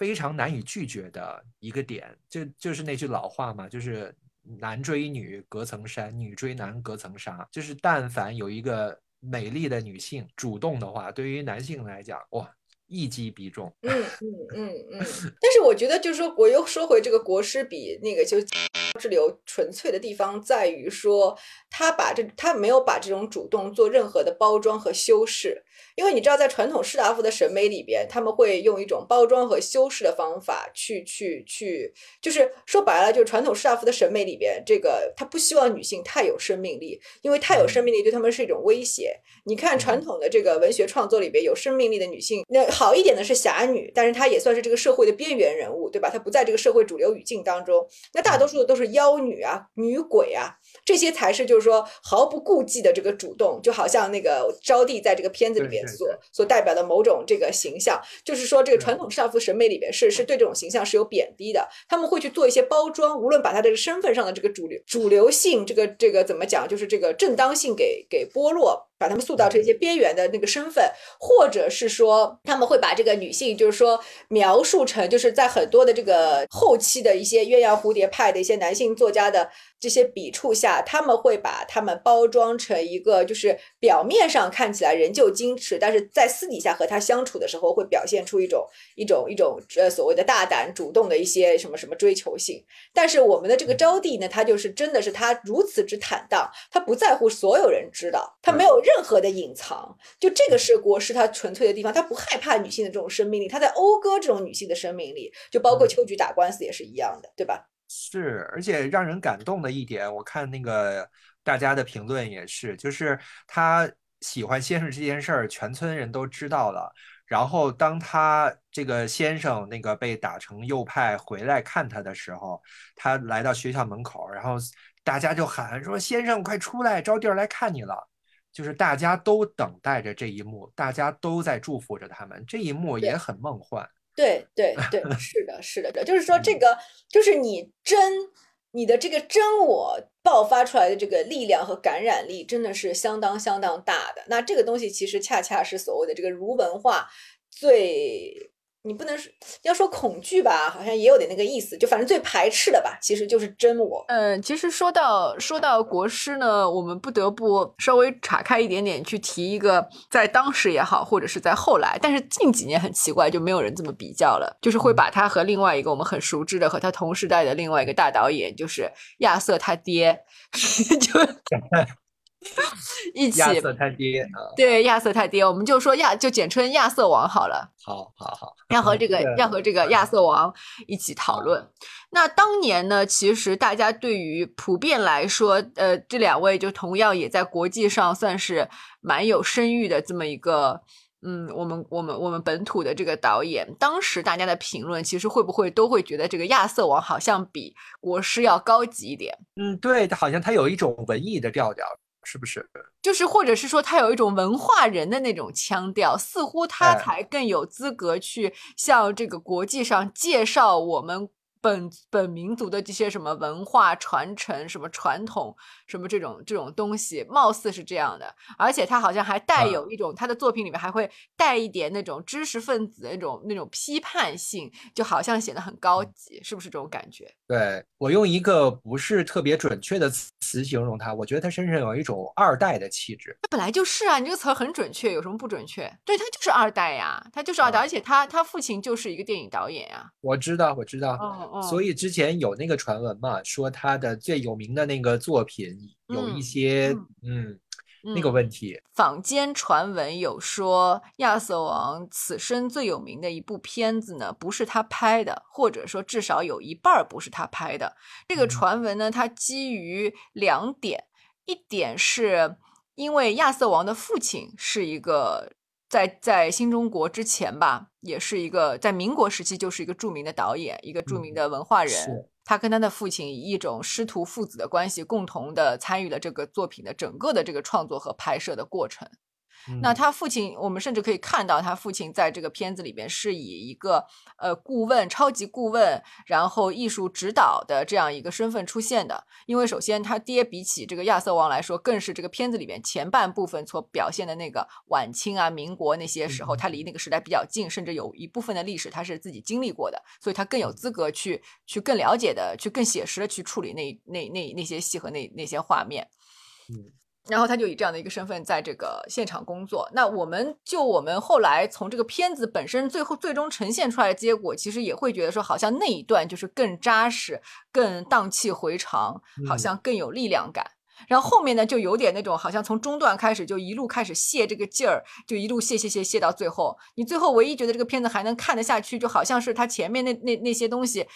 Speaker 1: 非常难以拒绝的一个点，就就是那句老话嘛，就是男追女隔层山，女追男隔层纱。就是但凡有一个美丽的女性主动的话，对于男性来讲，哇，一击必中。
Speaker 2: 嗯嗯嗯嗯。但是我觉得，就是说，我又说回这个国师比那个就。之流纯粹的地方在于说，他把这他没有把这种主动做任何的包装和修饰，因为你知道，在传统士大夫的审美里边，他们会用一种包装和修饰的方法去去去，就是说白了，就是传统士大夫的审美里边，这个他不希望女性太有生命力，因为太有生命力对他们是一种威胁。你看传统的这个文学创作里边，有生命力的女性，那好一点的是侠女，但是她也算是这个社会的边缘人物，对吧？她不在这个社会主流语境当中，那大多数的都是。妖女啊，女鬼啊，这些才是就是说毫不顾忌的这个主动，就好像那个招娣在这个片子里面所所代表的某种这个形象，就是说这个传统少妇审美里边是是对这种形象是有贬低的，他们会去做一些包装，无论把他这个身份上的这个主流主流性，这个这个怎么讲，就是这个正当性给给剥落。把他们塑造成一些边缘的那个身份，或者是说他们会把这个女性，就是说描述成就是在很多的这个后期的一些鸳鸯蝴蝶派的一些男性作家的。这些笔触下，他们会把他们包装成一个，就是表面上看起来仍旧矜持，但是在私底下和他相处的时候，会表现出一种一种一种呃所谓的大胆主动的一些什么什么追求性。但是我们的这个招娣呢，她就是真的是她如此之坦荡，她不在乎所有人知道，她没有任何的隐藏。就这个是国师他纯粹的地方，他不害怕女性的这种生命力，他在讴歌这种女性的生命力，就包括秋菊打官司也是一样的，对吧？
Speaker 1: 是，而且让人感动的一点，我看那个大家的评论也是，就是他喜欢先生这件事儿，全村人都知道了。然后当他这个先生那个被打成右派回来看他的时候，他来到学校门口，然后大家就喊说：“先生，快出来，招弟儿来看你了。”就是大家都等待着这一幕，大家都在祝福着他们，这一幕也很梦幻。
Speaker 2: 对对对，是的，是的，就是说这个，就是你真你的这个真我爆发出来的这个力量和感染力，真的是相当相当大的。那这个东西其实恰恰是所谓的这个儒文化最。你不能说要说恐惧吧，好像也有点那个意思，就反正最排斥的吧，其实就是真我。
Speaker 3: 嗯，其实说到说到国师呢，我们不得不稍微岔开一点点去提一个，在当时也好，或者是在后来，但是近几年很奇怪，就没有人这么比较了，就是会把他和另外一个我们很熟知的和他同时代的另外一个大导演，就是亚瑟他爹，就。一起
Speaker 1: 亚瑟他爹
Speaker 3: 对亚瑟他爹，我们就说亚就简称亚瑟王好了。
Speaker 1: 好，好，好，
Speaker 3: 要和这个 要和这个亚瑟王一起讨论。那当年呢，其实大家对于普遍来说，呃，这两位就同样也在国际上算是蛮有声誉的这么一个，嗯，我们我们我们本土的这个导演，当时大家的评论其实会不会都会觉得这个亚瑟王好像比国师要高级一点？
Speaker 1: 嗯，对，好像他有一种文艺的调调。是不是？
Speaker 3: 就是，或者是说，他有一种文化人的那种腔调，似乎他才更有资格去向这个国际上介绍我们。本本民族的这些什么文化传承、什么传统、什么这种这种东西，貌似是这样的，而且他好像还带有一种他的作品里面还会带一点那种知识分子那种那种批判性，就好像显得很高级，是不是这种感觉？
Speaker 1: 对我用一个不是特别准确的词形容他，我觉得他身上有一种二代的气质。
Speaker 3: 他本来就是啊，你这个词很准确，有什么不准确？对他就是二代呀，他就是二代，而且他他父亲就是一个电影导演呀。
Speaker 1: 我知道，我知道。所以之前有那个传闻嘛，说他的最有名的那个作品有一些，嗯，那个问题。
Speaker 2: 坊间传闻有说，亚瑟王此生最有名的一部片子呢，不是他拍的，或者说至少有一半不是他拍的。这个传闻呢，它基于两点，一点是因为亚瑟王的父亲是一个。在在新中国之前吧，也是一个在民国时期就是一个著名的导演，一个著名的文化人。他跟他的父亲以一种师徒父子的关系，共同的参与了这个作品的整个的这个创作和拍摄的过程。那他父亲，我们甚至可以看到他父亲在这个片子里边是以一个呃顾问、超级顾问，然后艺术指导的这样一个身份出现的。因为首先他爹比起这个亚瑟王来说，更是这个片子里边前半部分所表现的那个晚清啊、民国那些时候，他离那个时代比较近，甚至有一部分的历史他是自己经历过的，所以他更有资格去去更了解的、去更写实的去处理那那那那些戏和那那些画面。
Speaker 1: 嗯。
Speaker 2: 然后他就以这样的一个身份在这个现场工作。那我们就我们后来从这个片子本身最后最终呈现出来的结果，其实也会觉得说，好像那一段就是更扎实、更荡气回肠，好像更有力量感。然后后面呢，就有点那种好像从中段开始就一路开始泄这个劲儿，就一路泄泄泄泄到最后。你最后唯一觉得这个片子还能看得下去，就好像是他前面那那那些东西。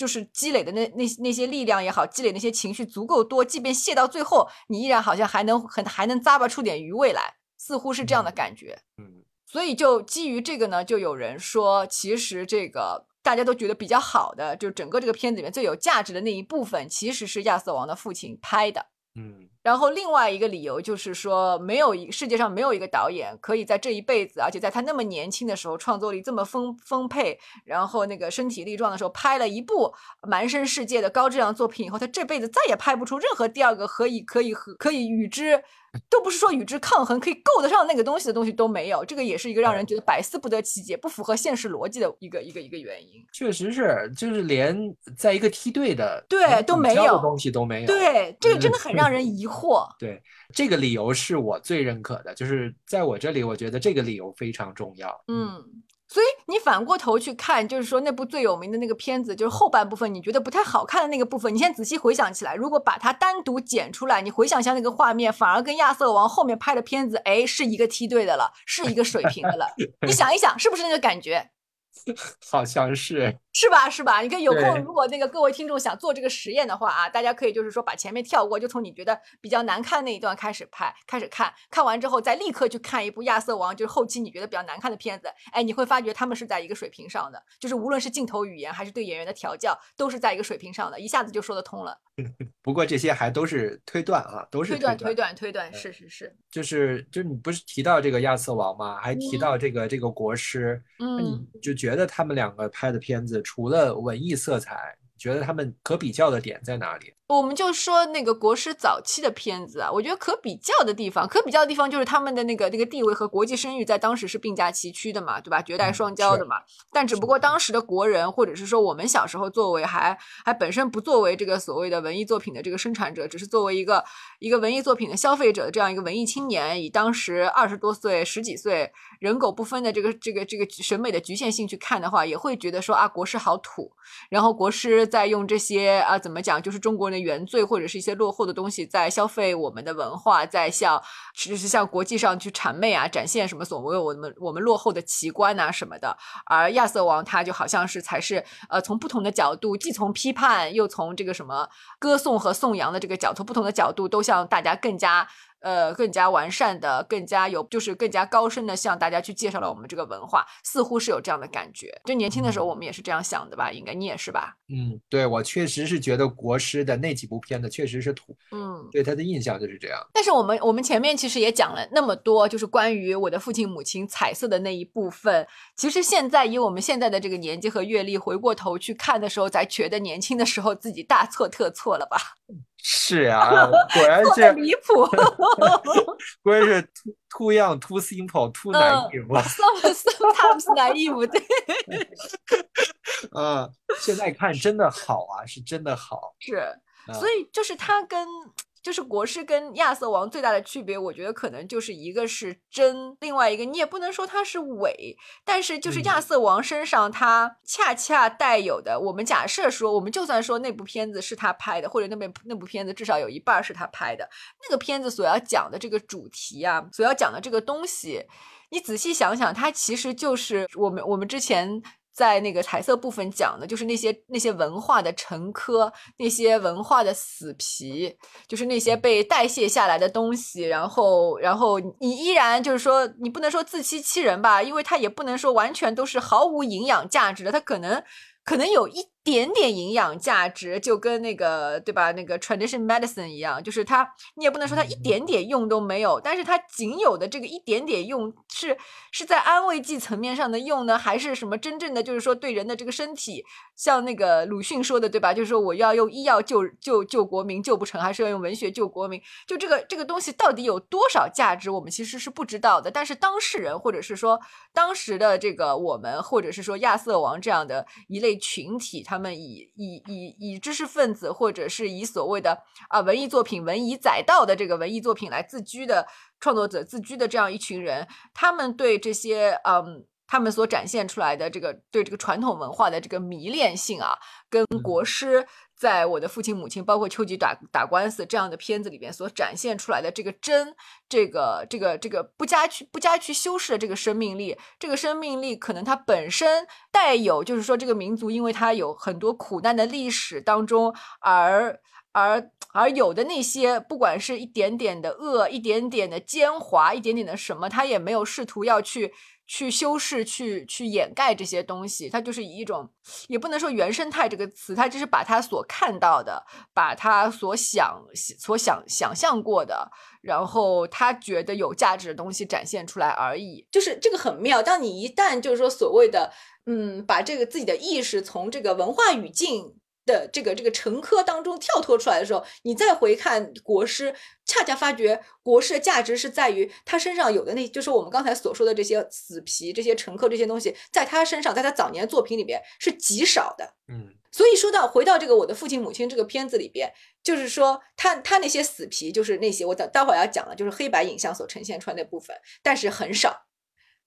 Speaker 2: 就是积累的那那那些力量也好，积累那些情绪足够多，即便泄到最后，你依然好像还能很还能咂巴出点余味来，似乎是这样的感觉。
Speaker 1: 嗯，
Speaker 2: 所以就基于这个呢，就有人说，其实这个大家都觉得比较好的，就整个这个片子里面最有价值的那一部分，其实是亚瑟王的父亲拍的。
Speaker 1: 嗯。
Speaker 2: 然后另外一个理由就是说，没有一世界上没有一个导演可以在这一辈子，而且在他那么年轻的时候，创作力这么丰丰沛，然后那个身体力壮的时候，拍了一部满身世界的高质量作品以后，他这辈子再也拍不出任何第二个可以可以和可以与之。都不是说与之抗衡，可以够得上那个东西的东西都没有，这个也是一个让人觉得百思不得其解、不符合现实逻辑的一个一个一个原因。
Speaker 1: 确实是，就是连在一个梯队的
Speaker 2: 对都没有
Speaker 1: 东西都没有。
Speaker 2: 对，这个真的很让人 疑惑。
Speaker 1: 对，这个理由是我最认可的，就是在我这里，我觉得这个理由非常重要。
Speaker 2: 嗯。所以你反过头去看，就是说那部最有名的那个片子，就是后半部分你觉得不太好看的那个部分，你现在仔细回想起来，如果把它单独剪出来，你回想一下那个画面，反而跟亚瑟王后面拍的片子，哎，是一个梯队的了，是一个水平的了。你想一想，是不是那个感觉？
Speaker 1: 好像是。
Speaker 2: 是吧？是吧？你看有空，如果那个各位听众想做这个实验的话啊，大家可以就是说把前面跳过，就从你觉得比较难看那一段开始拍，开始看，看完之后再立刻去看一部《亚瑟王》，就是后期你觉得比较难看的片子。哎，你会发觉他们是在一个水平上的，就是无论是镜头语言还是对演员的调教，都是在一个水平上的，一下子就说得通了。
Speaker 1: 不过这些还都是推断啊，都是推
Speaker 2: 断、推断、推断。是是是，
Speaker 1: 就是就是你不是提到这个亚瑟王吗？还提到这个这个国师，
Speaker 2: 嗯，
Speaker 1: 就觉得他们两个拍的片子除了文。艺色彩，觉得他们可比较的点在哪里？
Speaker 2: 我们就说那个国师早期的片子啊，我觉得可比较的地方，可比较的地方就是他们的那个那个地位和国际声誉在当时是并驾齐驱的嘛，对吧？绝代双骄的嘛。但只不过当时的国人，或者是说我们小时候作为还还本身不作为这个所谓的文艺作品的这个生产者，只是作为一个一个文艺作品的消费者的这样一个文艺青年，以当时二十多岁、十几岁人狗不分的这个这个这个审美的局限性去看的话，也会觉得说啊，国师好土。然后国师在用这些啊，怎么讲，就是中国人。原罪或者是一些落后的东西，在消费我们的文化，在向就是像国际上去谄媚啊，展现什么所谓我们我们落后的奇观啊什么的。而亚瑟王他就好像是才是呃从不同的角度，既从批判又从这个什么歌颂和颂扬的这个角度，不同的角度都向大家更加。呃，更加完善的，更加有，就是更加高深的，向大家去介绍了我们这个文化，似乎是有这样的感觉。就年轻的时候，我们也是这样想的吧？应该你也是吧？
Speaker 1: 嗯，对我确实是觉得国师的那几部片子确实是土，
Speaker 2: 嗯，
Speaker 1: 对他的印象就是这样。
Speaker 2: 但是我们我们前面其实也讲了那么多，就是关于我的父亲母亲彩色的那一部分。其实现在以我们现在的这个年纪和阅历，回过头去看的时候，才觉得年轻的时候自己大错特错了吧？
Speaker 1: 是呀 果然是
Speaker 2: 离谱，
Speaker 1: 果然是 too too young, too simple, too naive。
Speaker 2: Some sometimes naive，对。
Speaker 1: 嗯，现在看真的好啊，是真的好。
Speaker 2: 是，所以就是他跟
Speaker 3: 就是国师跟亚瑟王最大的区别，我觉得可能就是一个是真，另外一个你也不能说它是伪，但是就是亚瑟王身上他恰恰带有的，我们假设说，我们就算说那部片子是他拍的，或者那边那部片子至少有一半是他拍的，那个片子所要讲的这个主题啊，所要讲的这个东西，你仔细想想，它其实就是我们我们之前。在那个彩色部分讲的，就是那些那些文化的沉疴，那些文化的死皮，就是那些被代谢下来的东西。然后，然后你依然就是说，你不能说自欺欺人吧，因为它也不能说完全都是毫无营养价值的，它可能。可能有一点点营养价值，就跟那个对吧？那个 tradition medicine 一样，就是它，你也不能说它一点点用都没有，但是它仅有的这个一点点用，是是在安慰剂层面上的用呢，还是什么真正的就是说对人的这个身体，像那个鲁迅说的对吧？就是说我要用医药救救救国民，救不成，还是要用文学救国民？就这个这个东西到底有多少价值，我们其实是不知道的。但是当事人或者是说当时的这个我们，或者是说亚瑟王这样的一类。群体，他们以以以以知识分子，或者是以所谓的啊文艺作品、文以载道的这个文艺作品来自居的创作者自居的这样一群人，他们对这些嗯，他们所展现出来的这个对这个传统文化的这个迷恋性啊，跟国师。在我的父亲母亲，包括秋菊打打官司这样的片子里边所展现出来的这个真，这个这个这个不加去不加去修饰的这个生命力，这个生命力可能它本身带有，就是说这个民族因为它有很多苦难的历史当中，而而而有的那些，不管是一点点的恶，一点点的奸猾，一点点的什么，他也没有试图要去。去修饰、去去掩盖这些东西，它就是以一种，也不能说原生态这个词，它就是把他所看到的，把他所想、所想想象过的，然后他觉得有价值的东西展现出来而已。
Speaker 2: 就是这个很妙，当你一旦就是说所谓的，嗯，把这个自己的意识从这个文化语境。的这个这个成科当中跳脱出来的时候，你再回看国师，恰恰发觉国师的价值是在于他身上有的那，就是我们刚才所说的这些死皮、这些成科这些东西，在他身上，在他早年作品里边是极少的。
Speaker 1: 嗯，
Speaker 2: 所以说到回到这个我的父亲母亲这个片子里边，就是说他他那些死皮，就是那些我等待会儿要讲的，就是黑白影像所呈现出来那部分，但是很少，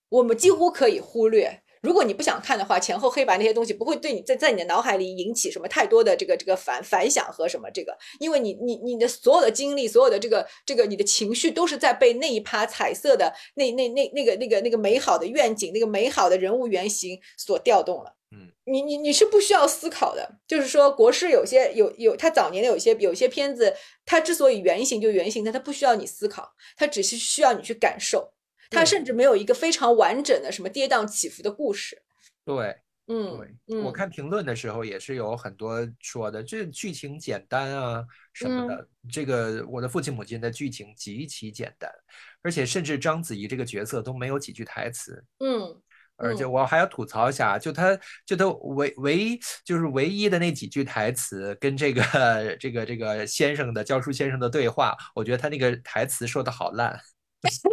Speaker 2: 我们几乎可以忽略。如果你不想看的话，前后黑白那些东西不会对你在在你的脑海里引起什么太多的这个这个反反响和什么这个，因为你你你的所有的精力，所有的这个这个你的情绪都是在被那一趴彩色的那那那那个那个那个美好的愿景，那个美好的人物原型所调动了。
Speaker 1: 嗯，
Speaker 2: 你你你是不需要思考的，就是说国师有些有有他早年的有些有些片子，他之所以原型就原型，但他不需要你思考，他只是需要你去感受。它甚至没有一个非常完整的什么跌宕起伏的故事。
Speaker 1: 对，
Speaker 2: 嗯，
Speaker 1: 对，我看评论的时候也是有很多说的，这剧情简单啊什么的。这个我的父亲母亲的剧情极其简单，而且甚至章子怡这个角色都没有几句台词。
Speaker 2: 嗯，
Speaker 1: 而且我还要吐槽一下，就他就他唯唯一就是唯一的那几句台词，跟这个这个这个先生的教书先生的对话，我觉得他那个台词说的好烂。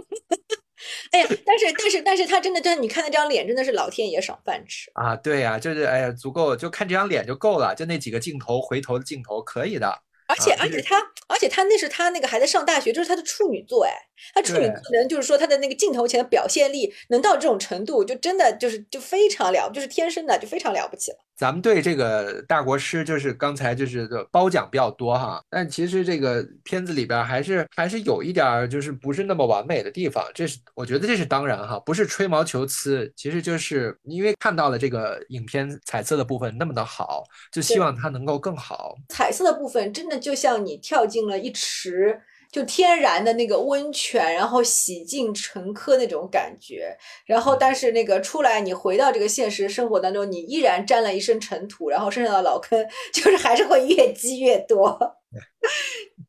Speaker 2: 哎呀，但是但是但是他真的，真的，你看他这张脸，真的是老天爷赏饭吃
Speaker 1: 啊！对呀，就是哎呀，足够，就看这张脸就够了，就那几个镜头，回头的镜头可以的。
Speaker 2: 而且而且他，而且他那是他那个还在上大学，这是他的处女作哎，他处女可能就是说他的那个镜头前的表现力能到这种程度，就真的就是就非常了，就是天生的就非常了不起了。
Speaker 1: 咱们对这个大国师就是刚才就是褒奖比较多哈，但其实这个片子里边还是还是有一点就是不是那么完美的地方，这是我觉得这是当然哈，不是吹毛求疵，其实就是因为看到了这个影片彩色的部分那么的好，就希望它能够更好。
Speaker 2: 彩色的部分真的就像你跳进了一池。就天然的那个温泉，然后洗净尘疴那种感觉，然后但是那个出来，你回到这个现实生活当中，你依然沾了一身尘土，然后身上的老坑 就是还是会越积越多。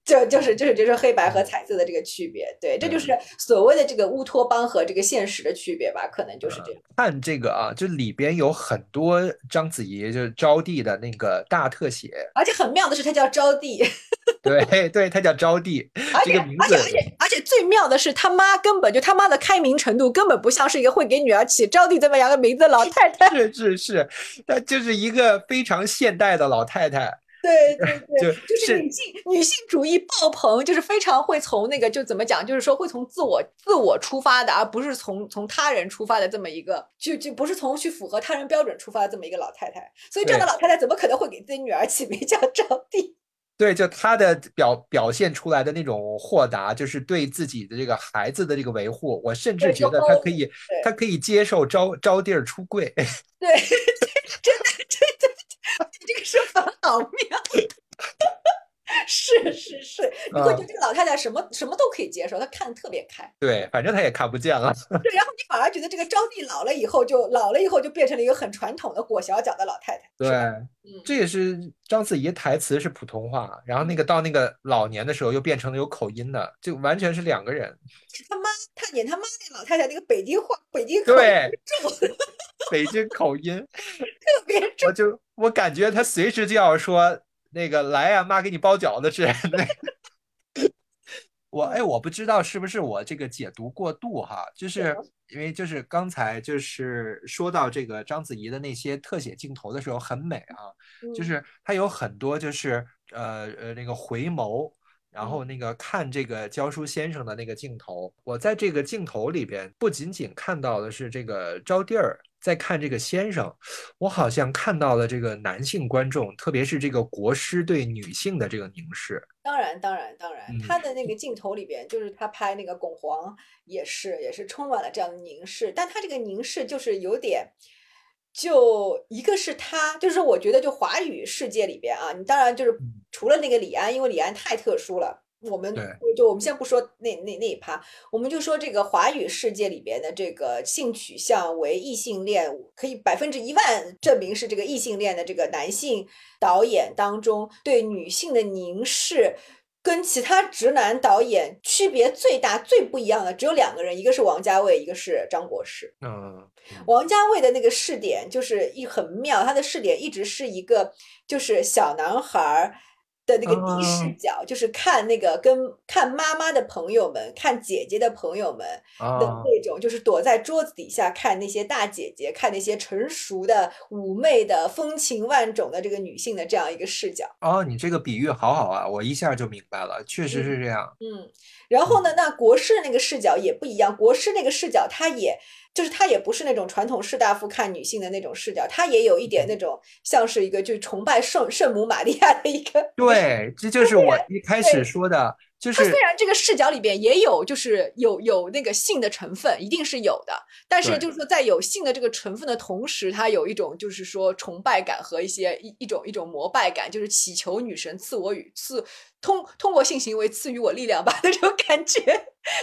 Speaker 2: 就就是就是就是黑白和彩色的这个区别，对，这就是所谓的这个乌托邦和这个现实的区别吧，可能就是这样。
Speaker 1: 看这个啊，就里边有很多章子怡就是招娣的那个大特写，
Speaker 2: 而且很妙的是，她叫招娣。
Speaker 1: 对对，她叫招娣，这个名字。
Speaker 2: 而且而且而且最妙的是，他妈根本就他妈的开明程度根本不像是一个会给女儿起招娣这么样的名字的老太太。
Speaker 1: 是是是，她就是一个非常现代的老太太。
Speaker 2: 对对对，
Speaker 1: 就
Speaker 2: 就是女性女性主义爆棚，就是非常会从那个就怎么讲，就是说会从自我自我出发的，而不是从从他人出发的这么一个，就就不是从去符合他人标准出发的这么一个老太太。所以这样的老太太怎么可能会给自己女儿起名叫招娣？
Speaker 1: 对，就她的表表现出来的那种豁达，就是对自己的这个孩子的这个维护，我甚至觉得她可以，她可以接受招招娣儿出柜。
Speaker 2: 对，真的真的，你这个说法好妙。是是是，你会觉得这个老太太什么什么都可以接受，她看的特别开。
Speaker 1: 对，反正她也看不见了。
Speaker 2: 对，然后你反而觉得这个招娣老了以后就老了以后就变成了一个很传统的裹小脚的老太太。
Speaker 1: 对，
Speaker 2: 嗯，
Speaker 1: 这也是章子怡台词是普通话，然后那个到那个老年的时候又变成了有口音的，就完全是两个人。
Speaker 2: 他妈，他演他妈那个老太太那个北京话，北京口音
Speaker 1: 对，
Speaker 2: 重，
Speaker 1: 北京口音，
Speaker 2: 特别重。
Speaker 1: 我就我感觉他随时就要说那个来呀、妈给你包饺子吃。那我哎，我不知道是不是我这个解读过度哈，就是因为就是刚才就是说到这个章子怡的那些特写镜头的时候很美啊，就
Speaker 2: 嗯
Speaker 1: 是她有很多就是呃呃那个回眸，然
Speaker 2: 嗯。
Speaker 1: 后那个看这个教书先生的那个镜头，我在这个镜头里边不仅仅看到的是这个招娣儿在看这个先生，我好像看到了这个男性观众，特别是这个国师对女性的这个凝视。
Speaker 2: 当然，当然，当然，
Speaker 1: 嗯。
Speaker 2: 他的那个镜头里边，就是他拍那个巩皇，也是也是充满了这样的凝视，但他这个凝视就是有点，就一个是他，就是我觉得就华语世界里边啊，你当然就是
Speaker 1: 嗯
Speaker 2: 除了那个李安，因为李安太特殊了。我们就我们先不说那那那一趴，我们就说这个华语世界里边的这个性取向为异性恋，可以百分之一万证明是这个异性恋的这个男性导演当中对女性的凝视。跟其他直男导演区别最大、最不一样的只有两个人，一个是王家卫，一个是张国师。
Speaker 1: 嗯，
Speaker 2: 王家卫的那个试点就是一很妙，他的试点一直是一个就是小男孩儿的那个低视
Speaker 1: 哦
Speaker 2: 角，就是看那个跟看妈妈的朋友们、看姐姐的朋友们的
Speaker 1: 啊，
Speaker 2: 那种，就是躲在桌子底下看那些大姐姐，看那些成熟的、妩媚的、风情万种的这个女性的这样一个视角。
Speaker 1: 哦，你这个比喻好好啊，我一下就明白了，确实是这样。
Speaker 2: 嗯，然后呢，那国师那个视角也不一样，国师那个视角，他也就是他也不是那种传统士大夫看女性的那种视角，他也有一点那种像是一个就崇拜圣圣母玛利亚的一个。
Speaker 1: 对，这就是我一开始说的，就是
Speaker 2: 他虽然这个视角里边也有就是有有那个性的成分，一定是有的，但是就是说在有性的这个成分的同时，它有一种就是说崇拜感和一些一一种一种膜拜感，就是祈求女神赐我与赐通通过性行为赐予我力量吧 那种感觉，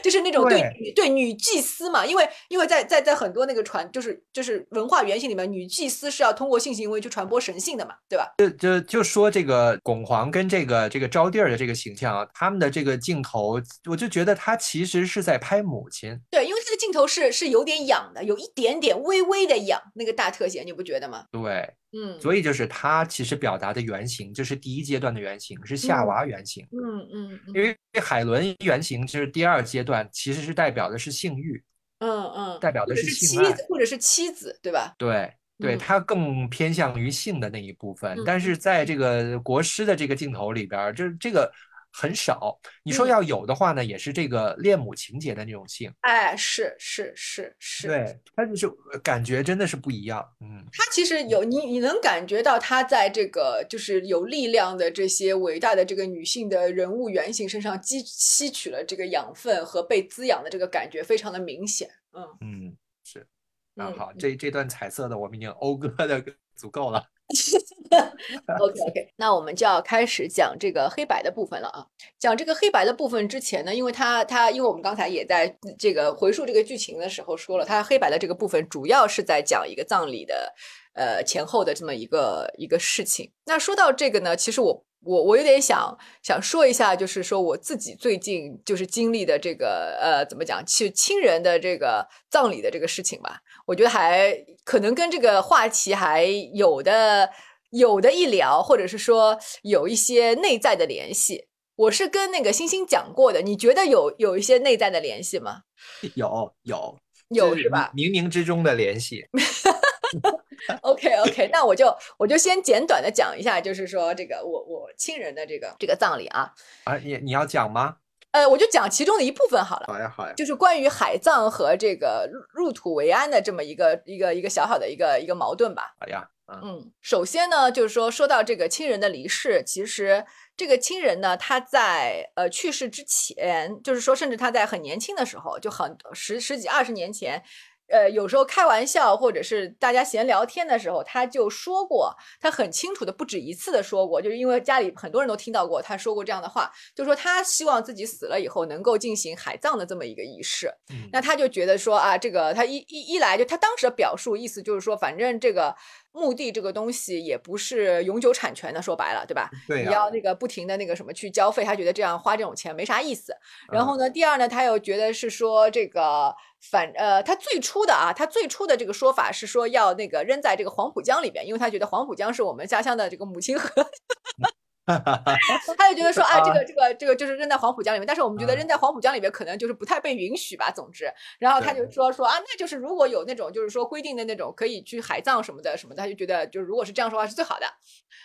Speaker 2: 就是那种对
Speaker 1: 对
Speaker 2: 女对女祭司嘛，因为因为在在在很多那个传就是就是文化原型里面，女祭司是要通过性行为去传播神性的嘛，对吧？
Speaker 1: 就就说这个巩皇跟这个这个招娣儿的这个形象啊，他们的这个镜头，我就觉得他其实是在拍母亲。
Speaker 2: 对，因为这个镜头是是有点仰的，有一点点微微的仰，那个大特写你不觉得吗？
Speaker 1: 对，
Speaker 2: 嗯，
Speaker 1: 所以就是他其实表达的原型，就是第一阶段的原型是夏
Speaker 2: 嗯
Speaker 1: 娃原型，
Speaker 2: 嗯嗯嗯
Speaker 1: 因为海伦原型就是第二阶段，其实是代表的是性欲，
Speaker 2: 嗯嗯，
Speaker 1: 代表的
Speaker 2: 是
Speaker 1: 性爱
Speaker 2: 妻子，或者是妻子，对吧？
Speaker 1: 对。对，
Speaker 2: 嗯
Speaker 1: 他更偏向于性的那一部分，
Speaker 2: 嗯
Speaker 1: 但是在这个国师的这个镜头里边儿，就是这个很少。你说
Speaker 2: 嗯
Speaker 1: 要有的话呢，也是这个恋母情节的那种性。
Speaker 2: 哎，是是是是，
Speaker 1: 对，他就是呃感觉真的是不一样。嗯，
Speaker 2: 他其实有你你能感觉到他在这个就是有力量的这些伟大的这个女性的人物原型身上吸吸取了这个养分和被滋养的这个感觉非常的明显。嗯
Speaker 1: 嗯，是。那
Speaker 2: 嗯
Speaker 1: 好，这这段彩色的我们已经讴歌的 足够了。
Speaker 2: OK OK，那我们就要开始讲这个黑白的部分了啊。讲这个黑白的部分之前呢，因为它它，因为我们刚才也在这个回述这个剧情的时候说了，它黑白的这个部分主要是在讲一个葬礼的呃前后的这么一个一个事情。那说到这个呢，其实我我我有点想想说一下，就是说我自己最近就是经历的这个呃怎么讲，去亲人的这个葬礼的这个事情吧。我觉得还可能跟这个话题还有的有的一聊，或者是说有一些内在的联系。我是跟那个星星讲过的，你觉得有有一些内在的联系吗？
Speaker 1: 有有
Speaker 2: 有是吧
Speaker 1: 冥冥之中的联系。
Speaker 2: OK OK，那我就我就先简短的讲一下，就是说这个我我亲人的这个这个葬礼啊。
Speaker 1: 啊，你你要讲吗？
Speaker 2: 呃，我就讲其中的一部分好了。
Speaker 1: 好呀，好呀。
Speaker 2: 就是关于海葬和这个入入土为安的这么一个一个一个小小的一个一个矛盾吧。
Speaker 1: 好呀，
Speaker 2: 嗯，首先呢，就是说说到这个亲人的离世，其实这个亲人呢，他在呃去世之前，就是说，甚至他在很年轻的时候，就很十十几二十年前。呃，有时候开玩笑，或者是大家闲聊天的时候，他就说过，他很清楚的不止一次的说过，就是因为家里很多人都听到过他说过这样的话，就说他希望自己死了以后能够进行海葬的这么一个仪式。那他就觉得说啊，这个他一一一来就他当时的表述意思就是说，反正这个。墓地这个东西也不是永久产权的，说白了，对吧？
Speaker 1: 对，
Speaker 2: 你要那个不停的那个什么去交费，他觉得这样花这种钱没啥意思。然后呢，第二呢，他又觉得是说这个反呃，他最初的啊，他最初的这个说法是说要那个扔在这个黄浦江里边，因为他觉得黄浦江是我们家乡的这个母亲河。他就觉得说啊，这个这个这个就是扔在黄浦江里面，但是我们觉得扔在黄浦江里面可能就是不太被允许吧。总之，然后他就说说啊，那就是如果有那种就是说规定的那种可以去海葬什么的什么的，他就觉得就是如果是这样说话是最好的。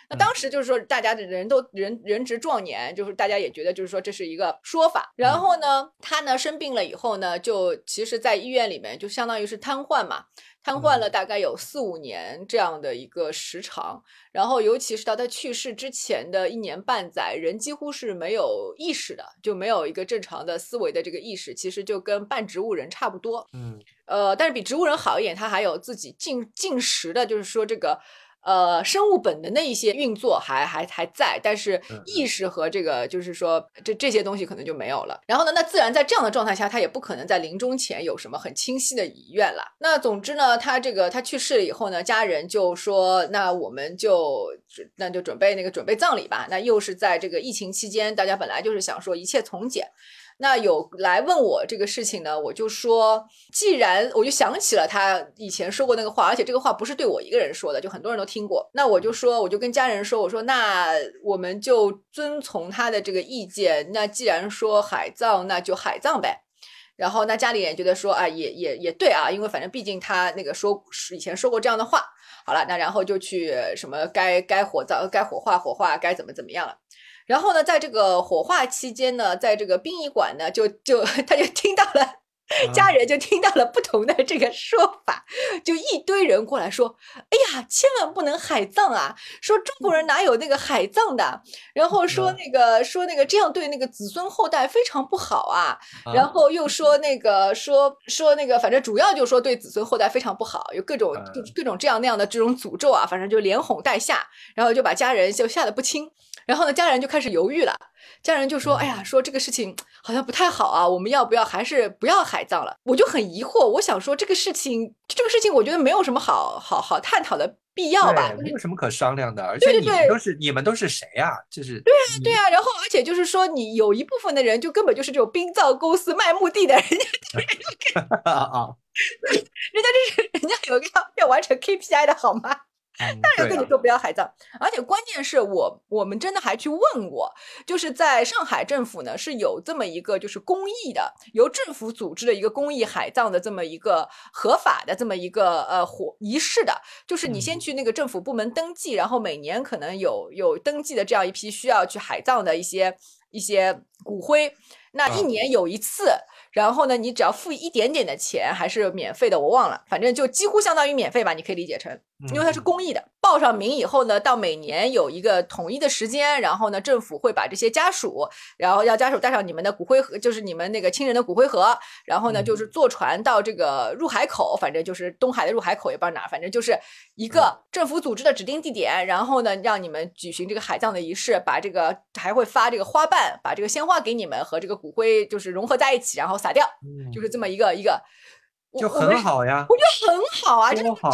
Speaker 2: 那当时就是说大家的人都人人值壮年，就是大家也觉得就是说这是一个说法。然后呢，他呢生病了以后呢，就其实在医院里面就相当于是瘫痪嘛。瘫痪了大概有四五年这样的一个时长，然后尤其是到他去世之前的一年半载，人几乎是没有意识的，就没有一个正常的思维的这个意识，其实就跟半植物人差不多。
Speaker 1: 嗯，
Speaker 2: 呃，但是比植物人好一点，他还有自己进进食的，就是说这个。呃，生物本能的一些运作还还还在，但是意识和这个就是说这这些东西可能就没有了。然后呢，那自然在这样的状态下，他也不可能在临终前有什么很清晰的遗愿了。那总之呢，他这个他去世了以后呢，家人就说，那我们就那就准备那个准备葬礼吧。那又是在这个疫情期间，大家本来就是想说一切从简。那有来问我这个事情呢，我就说，既然我就想起了他以前说过那个话，而且这个话不是对我一个人说的，就很多人都听过。那我就说，我就跟家人说，我说那我们就遵从他的这个意见。那既然说海葬，那就海葬呗。然后那家里人觉得说，啊，也也也对啊，因为反正毕竟他那个说以前说过这样的话。好了，那然后就去什么该该火葬该火化火化该怎么怎么样了。然后呢，在这个火化期间呢，在这个殡仪馆呢，就就 他就听到了。家人就听到了不同的这个说法，就一堆人过来说：“哎呀，千万不能海葬啊！说中国人哪有那个海葬的？然后说那个说那个这样对那个子孙后代非常不好啊！然后又说那个说说那个，反正主要就说对子孙后代非常不好，有各种各各种这样那样的这种诅咒啊！反正就连哄带吓，然后就把家人就吓得不轻。然后呢，家人就开始犹豫了。”家人就说：“哎呀，说这个事情好像不太好啊，我们要不要还是不要海葬了？”我就很疑惑，我想说这个事情，这个事情我觉得没有什么好好好探讨的必要吧？
Speaker 1: 没有什么可商量的，而且你们都是你们都是谁呀？就是
Speaker 2: 对啊对啊，然后而且就是说，你有一部分的人就根本就是这种殡葬公司卖墓地的人家，
Speaker 1: 啊，
Speaker 2: 人家这是人家有个要要完成 KPI 的好吗？当然跟你说不要海葬，而且关键是我我们真的还去问过，就是在上海政府呢是有这么一个就是公益的，由政府组织的一个公益海葬的这么一个合法的这么一个呃活仪式的，就是你先去那个政府部门登记，然后每年可能有有登记的这样一批需要去海葬的一些一些骨灰，那一年有一次。然后呢，你只要付一点点的钱，还是免费的，我忘了，反正就几乎相当于免费吧，你可以理解成，因为它是公益的。报上名以后呢，到每年有一个统一的时间，然后呢，政府会把这些家属，然后要家属带上你们的骨灰盒，就是你们那个亲人的骨灰盒，然后呢，就是坐船到这个入海口，反正就是东海的入海口，也不知道哪，反正就是一个政府组织的指定地点，然后呢，让你们举行这个海葬的仪式，把这个还会发这个花瓣，把这个鲜花给你们和这个骨灰就是融合在一起，然后撒掉，就是这么一个一个，
Speaker 1: 就很好呀，
Speaker 2: 我觉得很好啊，真的超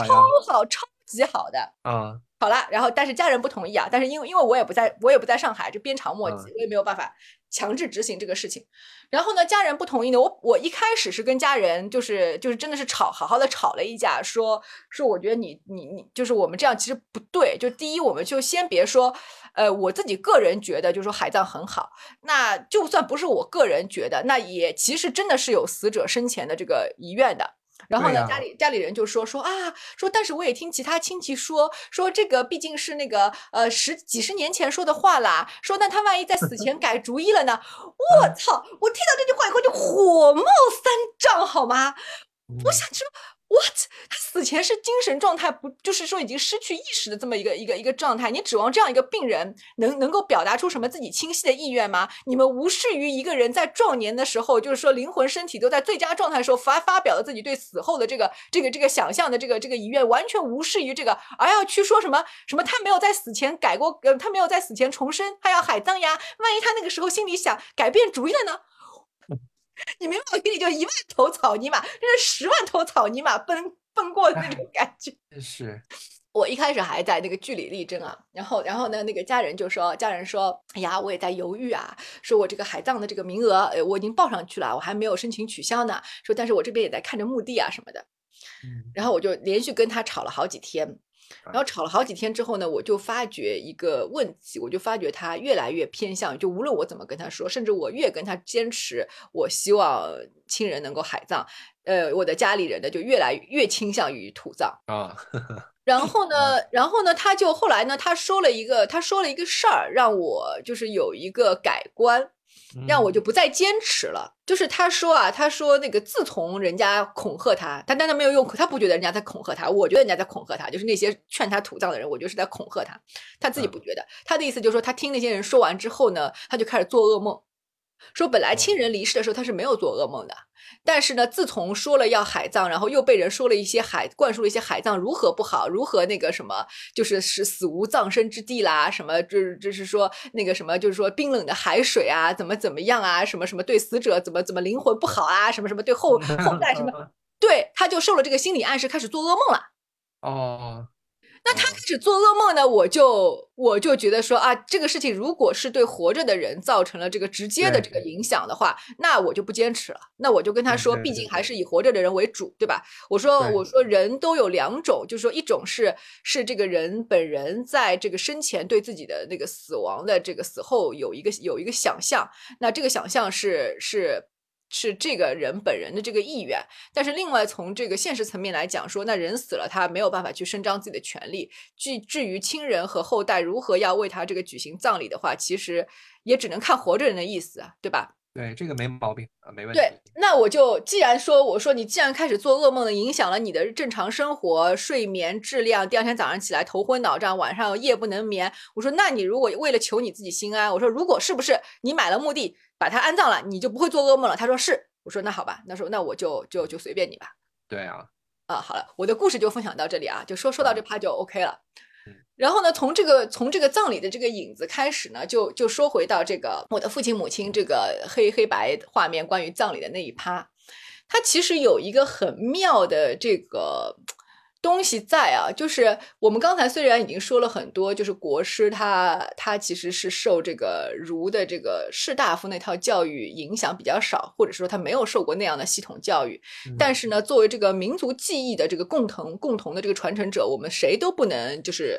Speaker 2: 好超。级好的。
Speaker 1: 啊，
Speaker 2: 好了，然后但是家人不同意啊，但是因为因为我也不在，我也不在上海，就鞭长莫及，我也没有办法强制执行这个事情。然后呢，家人不同意呢，我我一开始是跟家人就是就是真的是吵，好好的吵了一架，说说我觉得你你你就是我们这样其实不对。就第一，我们就先别说，呃，我自己个人觉得就是说海葬很好，那就算不是我个人觉得，那也其实真的是有死者生前的这个遗愿的。然后呢，家里家里人就说说啊，说但是我也听其他亲戚说说这个毕竟是那个呃十几十年前说的话啦，说那他万一在死前改主意了呢？我操！我听到这句话以后就火冒三丈，好吗？我
Speaker 1: 嗯
Speaker 2: 想说，what？他死前是精神状态不，就是说已经失去意识的这么一个一个一个状态，你指望这样一个病人能能够表达出什么自己清晰的意愿吗？你们无视于一个人在壮年的时候，就是说灵魂身体都在最佳状态的时候发发表了自己对死后的这个这个这个想象的这个这个遗愿，完全无视于这个，而要去说什么什么他没有在死前改过，呃，他没有在死前重生，他要海葬呀，万一他那个时候心里想改变主意了呢？你明白我给你就一万头草泥马，这是十万头草泥马奔奔过的那种 感觉。
Speaker 1: 是，
Speaker 2: 我一开始还在那个据理力争啊，然后然后呢，那个家人就说，家人说，哎呀，我也在犹豫啊，说我这个海葬的这个名额，呃，我已经报上去了，我还没有申请取消呢，说但是我这边也在看着墓地啊什么的，
Speaker 1: 嗯
Speaker 2: 然后我就连续跟他吵了好几天。然后吵了好几天之后呢，我就发觉一个问题，我就发觉他越来越偏向，就无论我怎么跟他说，甚至我越跟他坚持，我希望亲人能够海葬，呃，我的家里人呢就越来越倾向于土葬。
Speaker 1: 啊，
Speaker 2: 然后呢，然后呢，他就后来呢，他说了一个，他说了一个事儿，让我就是有一个改观，让我
Speaker 1: 嗯
Speaker 2: 就不再坚持了。就是他说啊，他说那个自从人家恐吓他，他但他没有用，他不觉得人家在恐吓他，我觉得人家在恐吓他，就是那些劝他土葬的人，我觉得是在恐吓他，他自己
Speaker 1: 嗯
Speaker 2: 不觉得。他的意思就是说，他听那些人说完之后呢，他就开始做噩梦。说本来亲人离世的时候他是没有做噩梦的，但是呢，自从说了要海葬，然后又被人说了一些海灌输了一些海葬如何不好，如何那个什么，就是是死无葬身之地啦，什么就是就是说那个什么，就是说冰冷的海水啊，怎么怎么样啊，什么什么对死者怎么怎么灵魂不好啊，什么什么对后后代什么，对，他就受了这个心理暗示，开始做噩梦了。
Speaker 1: 哦，
Speaker 2: 那他开始做噩梦呢，我就我就觉得说啊，这个事情如果是对活着的人造成了这个直接的这个影响的话，那我就不坚持了。那我就跟他说，毕竟还是以活着的人为主，对吧？我说我说人都有两种，就是说一种是是这个人本人在这个生前对自己的那个死亡的这个死后有一个有一个想象，那这个想象是是。是这个人本人的这个意愿，但是另外从这个现实层面来讲说，那人死了，他没有办法去伸张自己的权利。至至于亲人和后代如何要为他这个举行葬礼的话，其实也只能看活着人的意思啊，对吧？
Speaker 1: 对，这个没毛病啊，没问题。
Speaker 2: 对，那我就既然说，我说你既然开始做噩梦了，影响了你的正常生活、睡眠质量，第二天早上起来头昏脑胀，晚上夜不能眠。我说，那你如果为了求你自己心安，我说如果是不是你买了墓地把他安葬了，你就不会做噩梦了？他说是。我说那好吧，那说那我就就就随便你吧。
Speaker 1: 对啊，
Speaker 2: 啊，好了，我的故事就分享到这里啊，就说说到这趴就 OK 了
Speaker 1: 嗯。
Speaker 2: 然后呢，从这个从这个葬礼的这个影子开始呢，就就说回到这个我的父亲母亲这个黑黑白画面关于葬礼的那一趴，它其实有一个很妙的这个东西在啊，就是我们刚才虽然已经说了很多，就是国师他他其实是受这个儒的这个士大夫那套教育影响比较少，或者说他没有受过那样的系统教育，但
Speaker 1: 是
Speaker 2: 是呢，作为这个民族记忆的这个共同共同的这个传承者，我们谁都不能就是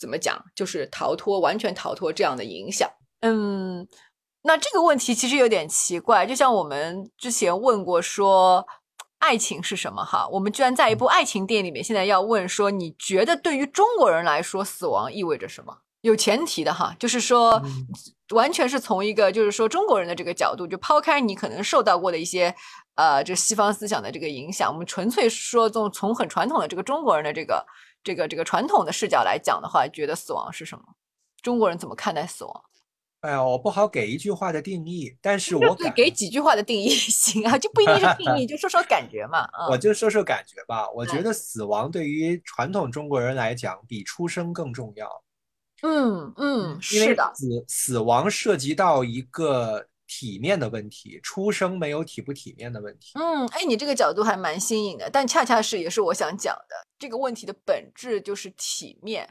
Speaker 2: 怎么讲，就是逃脱完全逃脱这样的影响。嗯，那这个问题其实有点奇怪，就像我们之前问过说。爱情是什么？哈，我们居然在一部爱情电影里面，现在要问说，你觉得对于中国人来说，死亡意味着什么？有前提的哈，就是说，
Speaker 1: 嗯
Speaker 2: 完全是从一个就是说中国人的这个角度，就抛开你可能受到过的一些呃，这西方思想的这个影响，我们纯粹说从从很传统的这个中国人的这个这个这个传统的视角来讲的话，觉得死亡是什么？中国人怎么看待死亡？
Speaker 1: 哎呀，我不好给一句话的定义，但是我感
Speaker 2: 是给几句话的定义 行啊，就不一定是 定义，就说说感觉嘛。啊、
Speaker 1: 我就说说感觉吧。我
Speaker 2: 哎
Speaker 1: 觉得死亡对于传统中国人来讲，比出生更重要。
Speaker 2: 嗯嗯，是的，
Speaker 1: 死死亡涉及到一个体面的问题，出生没有体不体面的问题。
Speaker 2: 嗯，哎，你这个角度还蛮新颖的，但恰恰是也是我想讲的这个问题的本质就是体面。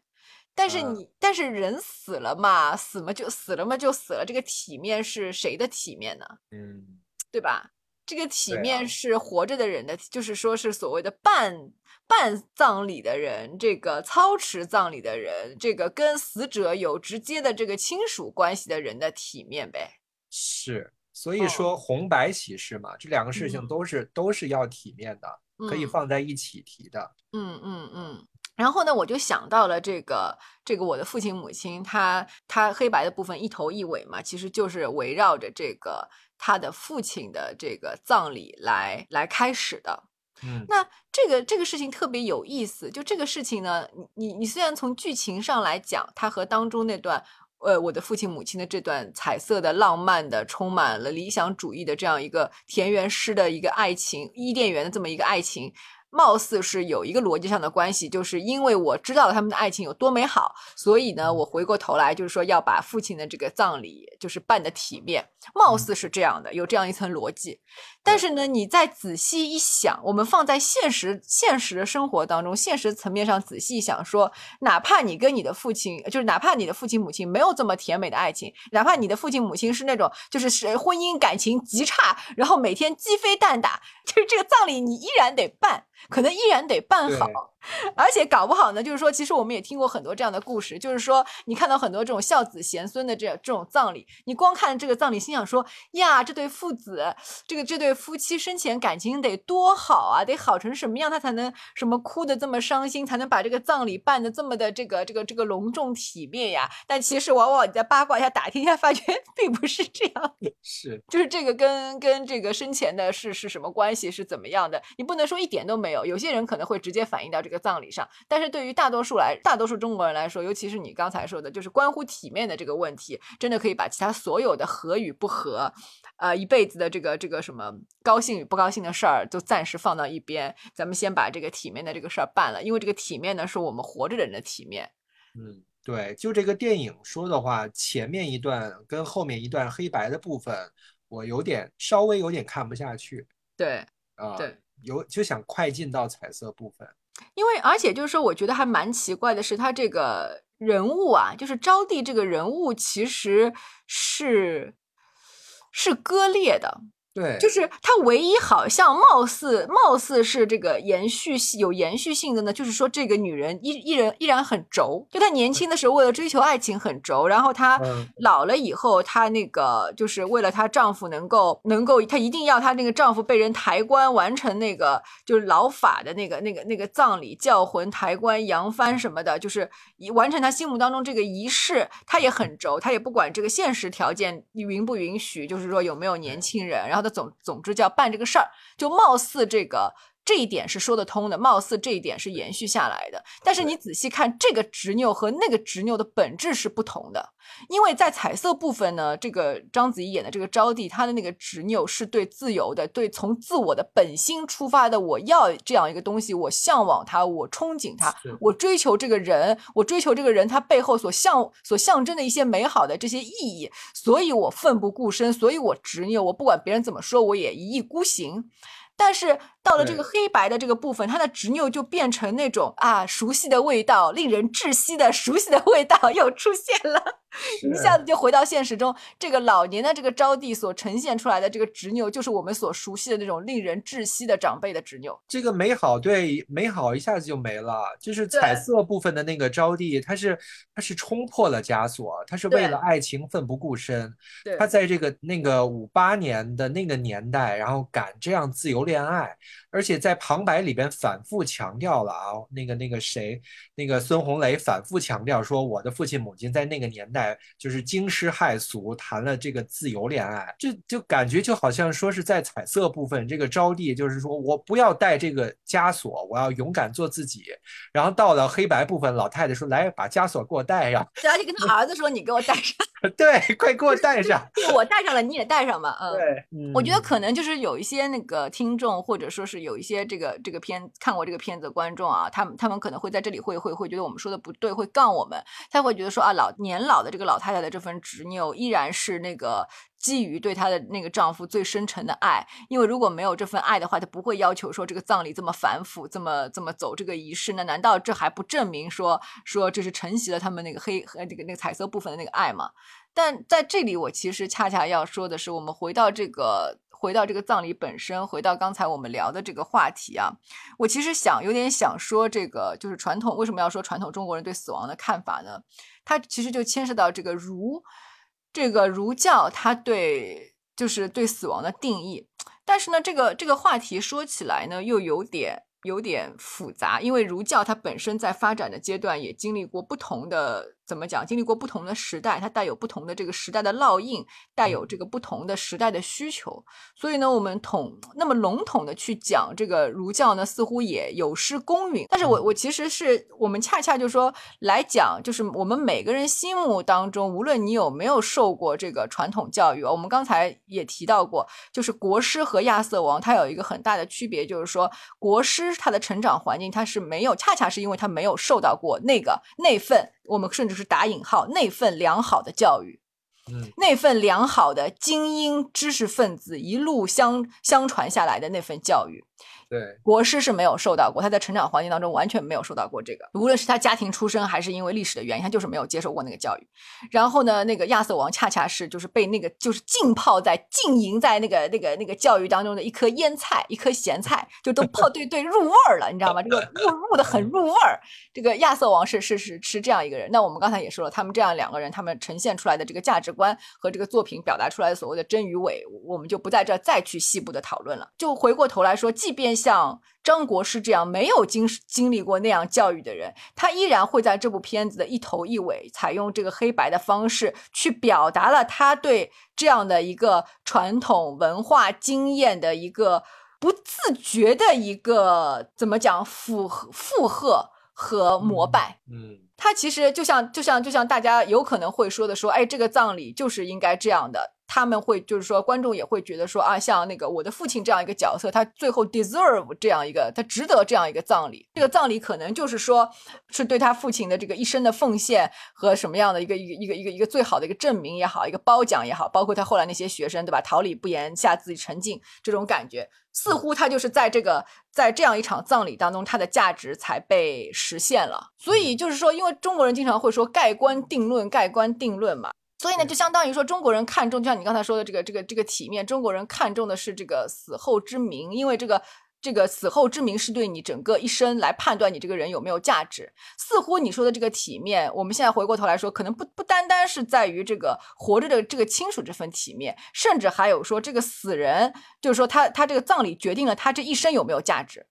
Speaker 2: 但是
Speaker 1: 啊
Speaker 2: 你，但是人死了嘛，死嘛就死了嘛就死了，这个体面是谁的体面呢？
Speaker 1: 嗯，
Speaker 2: 对吧？这个体面是活着的人的，就是说是所谓的办办葬礼的人，这个操持葬礼的人，这个跟死者有直接的这个亲属关系的人的体面呗。
Speaker 1: 是。所以
Speaker 2: 哦
Speaker 1: 说红白喜事嘛，这两个事情
Speaker 2: 嗯
Speaker 1: 都是都是要体面的。可以放在一起提的。
Speaker 2: 嗯嗯嗯。然后呢，我就想到了这个这个我的父亲母亲，他他黑白的部分一头一尾嘛，其实就是围绕着这个他的父亲的这个葬礼来来开始的。
Speaker 1: 嗯，
Speaker 2: 那这个这个事情特别有意思，就这个事情呢，你你虽然从剧情上来讲，它和当中那段呃我的父亲母亲的这段彩色的、浪漫的、充满了理想主义的这样一个田园诗的一个爱情，伊甸园的这么一个爱情。貌似是有一个逻辑上的关系，就是因为我知道了他们的爱情有多美好，所以呢，我回过头来就是说要把父亲的这个葬礼就是办的体面，貌似是这样的，有这样一层逻辑。但是呢，你再仔细一想，我们放在现实现实的生活当中，现实层面上仔细想说，哪怕你跟你的父亲，就是哪怕你的父亲母亲没有这么甜美的爱情，哪怕你的父亲母亲是那种就是是婚姻感情极差，然后每天鸡飞蛋打，就是这个葬礼你依然得办。可能依然得办好，而且搞不好呢，就是说，其实我们也听过很多这样的故事，就是说，你看到很多这种孝子贤孙的这这种葬礼，你光看这个葬礼，心想说呀，这对父子，这个这对夫妻生前感情得多好啊，得好成什么样，他才能什么哭的这么伤心，才能把这个葬礼办的这么的这个这个这个隆重体面呀？但其实往往你在八卦一下打听一下，发觉 并不是这样，
Speaker 1: 是，
Speaker 2: 就是这个跟跟这个生前的是是什么关系，是怎么样的？你不能说一点都没。没有，有些人可能会直接反映到这个葬礼上，但是对于大多数来，大多数中国人来说，尤其是你刚才说的，就是关乎体面的这个问题，真的可以把其他所有的和与不合，呃，一辈子的这个这个什么高兴与不高兴的事儿，都暂时放到一边，咱们先把这个体面的这个事儿办了，因为这个体面呢，是我们活着人的体面。
Speaker 1: 嗯，对，就这个电影说的话，前面一段跟后面一段黑白的部分，我有点稍微有点看不下去。
Speaker 2: 对，
Speaker 1: 啊，
Speaker 2: 对。
Speaker 1: 有就想快进到彩色部分，
Speaker 2: 因为而且就是说，我觉得还蛮奇怪的是，他这个人物啊，就是招娣这个人物其实是是割裂的。
Speaker 1: 对，
Speaker 2: 就是她唯一好像貌似貌似是这个延续性有延续性的呢，就是说这个女人依依然依然很轴，就她年轻的时候为了追求爱情很轴，然后她老了以后，她那个就是为了她丈夫能够能够，她一定要她那个丈夫被人抬棺完成那个就是老法的那个那个那个葬礼叫魂抬棺扬帆什么的，就是完成她心目当中这个仪式，她也很轴，她也不管这个现实条件允不允许，就是说有没有年轻人，然后。总总之叫办这个事儿，就貌似这个这一点是说得通的，貌似这一点是延续下来的。但是你仔细看，这个执拗和那个执拗的本质是不同的。因为在彩色部分呢，这个章子怡演的这个招娣，她的那个执拗是对自由的，对从自我的本心出发的。我要这样一个东西，我向往它，我憧憬它，我追求这个人，我追求这个人他背后所象所象征的一些美好的这些意义，所以我奋不顾身，所以我执拗，我不管别人怎么说，我也一意孤行。但是到了这个黑白的这个部分，他的执拗就变成那种啊，熟悉的味道，令人窒息的熟悉的味道 又出现了。一下子就回到现实中，这个老年的这个招娣所呈现出来的这个执拗，就是我们所熟悉的那种令人窒息的长辈的执拗。
Speaker 1: 这个美好，对美好一下子就没了。就是彩色部分的那个招娣，她是她是冲破了枷锁，她是为了爱情奋不顾身。她在这个那个五八年的那个年代，然后敢这样自由恋爱。而且在旁白里边反复强调了啊，那个那个谁，那个孙红雷反复强调说，我的父亲母亲在那个年代就是惊世骇俗，谈了这个自由恋爱，就就感觉就好像说是在彩色部分，这个招娣就是说我不要带这个枷锁，我要勇敢做自己。然后到了黑白部分，老太太说来把枷锁给我戴上，
Speaker 2: 而且跟他儿子说你给我戴上，
Speaker 1: 对，快给我戴上，
Speaker 2: 我戴上了你也戴上吧，
Speaker 1: 嗯，对，
Speaker 2: 我觉得可能就是有一些那个听众或者说是。有一些这个这个片看过这个片子的观众啊，他们他们可能会在这里会会会觉得我们说的不对，会杠我们。他会觉得说啊，老年老的这个老太太的这份执拗，依然是那个基于对她的那个丈夫最深沉的爱。因为如果没有这份爱的话，她不会要求说这个葬礼这么反腐，这么这么走这个仪式。那难道这还不证明说说这是承袭了他们那个黑和那个那个彩色部分的那个爱吗？但在这里，我其实恰恰要说的是，我们回到这个。回到这个葬礼本身，回到刚才我们聊的这个话题啊，我其实想有点想说这个，就是传统为什么要说传统中国人对死亡的看法呢？它其实就牵涉到这个儒，这个儒教它对就是对死亡的定义。但是呢，这个这个话题说起来呢，又有点有点复杂，因为儒教它本身在发展的阶段也经历过不同的。怎么讲？经历过不同的时代，它带有不同的这个时代的烙印，带有这个不同的时代的需求。所以呢，我们统那么笼统的去讲这个儒教呢，似乎也有失公允。但是我我其实是我们恰恰就说来讲，就是我们每个人心目当中，无论你有没有受过这个传统教育，我们刚才也提到过，就是国师和亚瑟王，它有一个很大的区别，就是说国师他的成长环境他是没有，恰恰是因为他没有受到过那个那份。我们甚至是打引号那份良好的教育，
Speaker 1: 嗯，
Speaker 2: 那份良好的精英知识分子一路相相传下来的那份教育。
Speaker 1: 对，
Speaker 2: 国师是没有受到过，他在成长环境当中完全没有受到过这个，无论是他家庭出身，还是因为历史的原因，他就是没有接受过那个教育。然后呢，那个亚瑟王恰恰是就是被那个就是浸泡在浸淫在那个那个那个教育当中的一颗腌菜，一颗咸菜，就都 泡对对入味儿了，你知道吗？这个 入入的很入味儿。这个亚瑟王是是是是这样一个人。那我们刚才也说了，他们这样两个人，他们呈现出来的这个价值观和这个作品表达出来的所谓的真与伪，我们就不在这再去细部的讨论了。就回过头来说，即便像张国师这样没有经经历过那样教育的人，他依然会在这部片子的一头一尾，采用这个黑白的方式去表达了他对这样的一个传统文化经验的一个不自觉的一个怎么讲附附和和膜拜。
Speaker 1: 嗯，
Speaker 2: 他其实就像就像就像大家有可能会说的说，哎，这个葬礼就是应该这样的。他们会就是说，观众也会觉得说啊，像那个我的父亲这样一个角色，他最后 deserve 这样一个，他值得这样一个葬礼。这个葬礼可能就是说，是对他父亲的这个一生的奉献和什么样的一个一个一个一个一个最好的一个证明也好，一个褒奖也好，包括他后来那些学生，对吧？桃李不言，下自己沉静，这种感觉，似乎他就是在这个在这样一场葬礼当中，他的价值才被实现了。所以就是说，因为中国人经常会说盖棺定论，盖棺定论嘛。所以呢，就相当于说，中国人看重，就像你刚才说的这个、这个、这个体面，中国人看重的是这个死后之名，因为这个、这个死后之名是对你整个一生来判断你这个人有没有价值。似乎你说的这个体面，我们现在回过头来说，可能不不单单是在于这个活着的这个亲属这份体面，甚至还有说这个死人，就是说他他这个葬礼决定了他这一生有没有价值。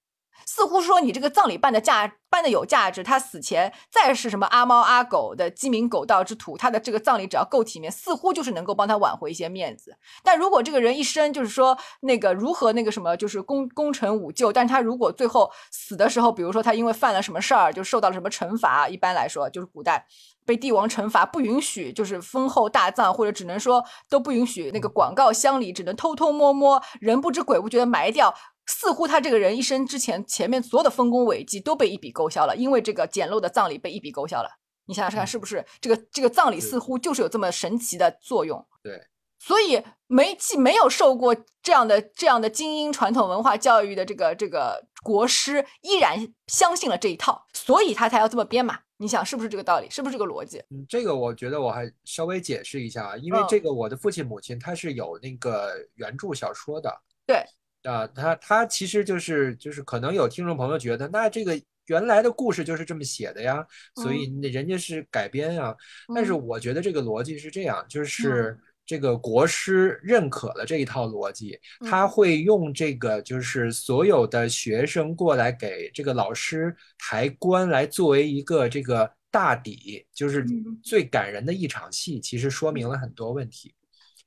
Speaker 2: 似乎说你这个葬礼办的价办的有价值，他死前再是什么阿猫阿狗的鸡鸣狗盗之徒，他的这个葬礼只要够体面，似乎就是能够帮他挽回一些面子。但如果这个人一生就是说那个如何那个什么，就是功功成武就，但是他如果最后死的时候，比如说他因为犯了什么事儿，就受到了什么惩罚，一般来说就是古代被帝王惩罚，不允许就是封后大葬，或者只能说都不允许那个广告乡里，只能偷偷摸摸，人不知鬼不觉的埋掉。似乎他这个人一生之前前面所有的丰功伟绩都被一笔勾销了，因为这个简陋的葬礼被一笔勾销了。你想想看，是不是这个这个葬礼似乎就是有这么神奇的作用？
Speaker 1: 对，
Speaker 2: 所以没既没有受过这样的这样的精英传统文化教育的这个这个国师，依然相信了这一套，所以他才要这么编嘛？你想是不是这个道理？是不是这个逻辑？
Speaker 1: 嗯，这个我觉得我还稍微解释一下啊，因为这个我的父亲母亲他是有那个原著小说的，
Speaker 2: 对。
Speaker 1: 啊，他他其实就是就是可能有听众朋友觉得，那这个原来的故事就是这么写的呀，所以那人家是改编呀。但是我觉得这个逻辑是这样，就是这个国师认可了这一套逻辑，他会用这个就是所有的学生过来给这个老师抬棺，来作为一个这个大底，就是最感人的一场戏。其实说明了很多问题，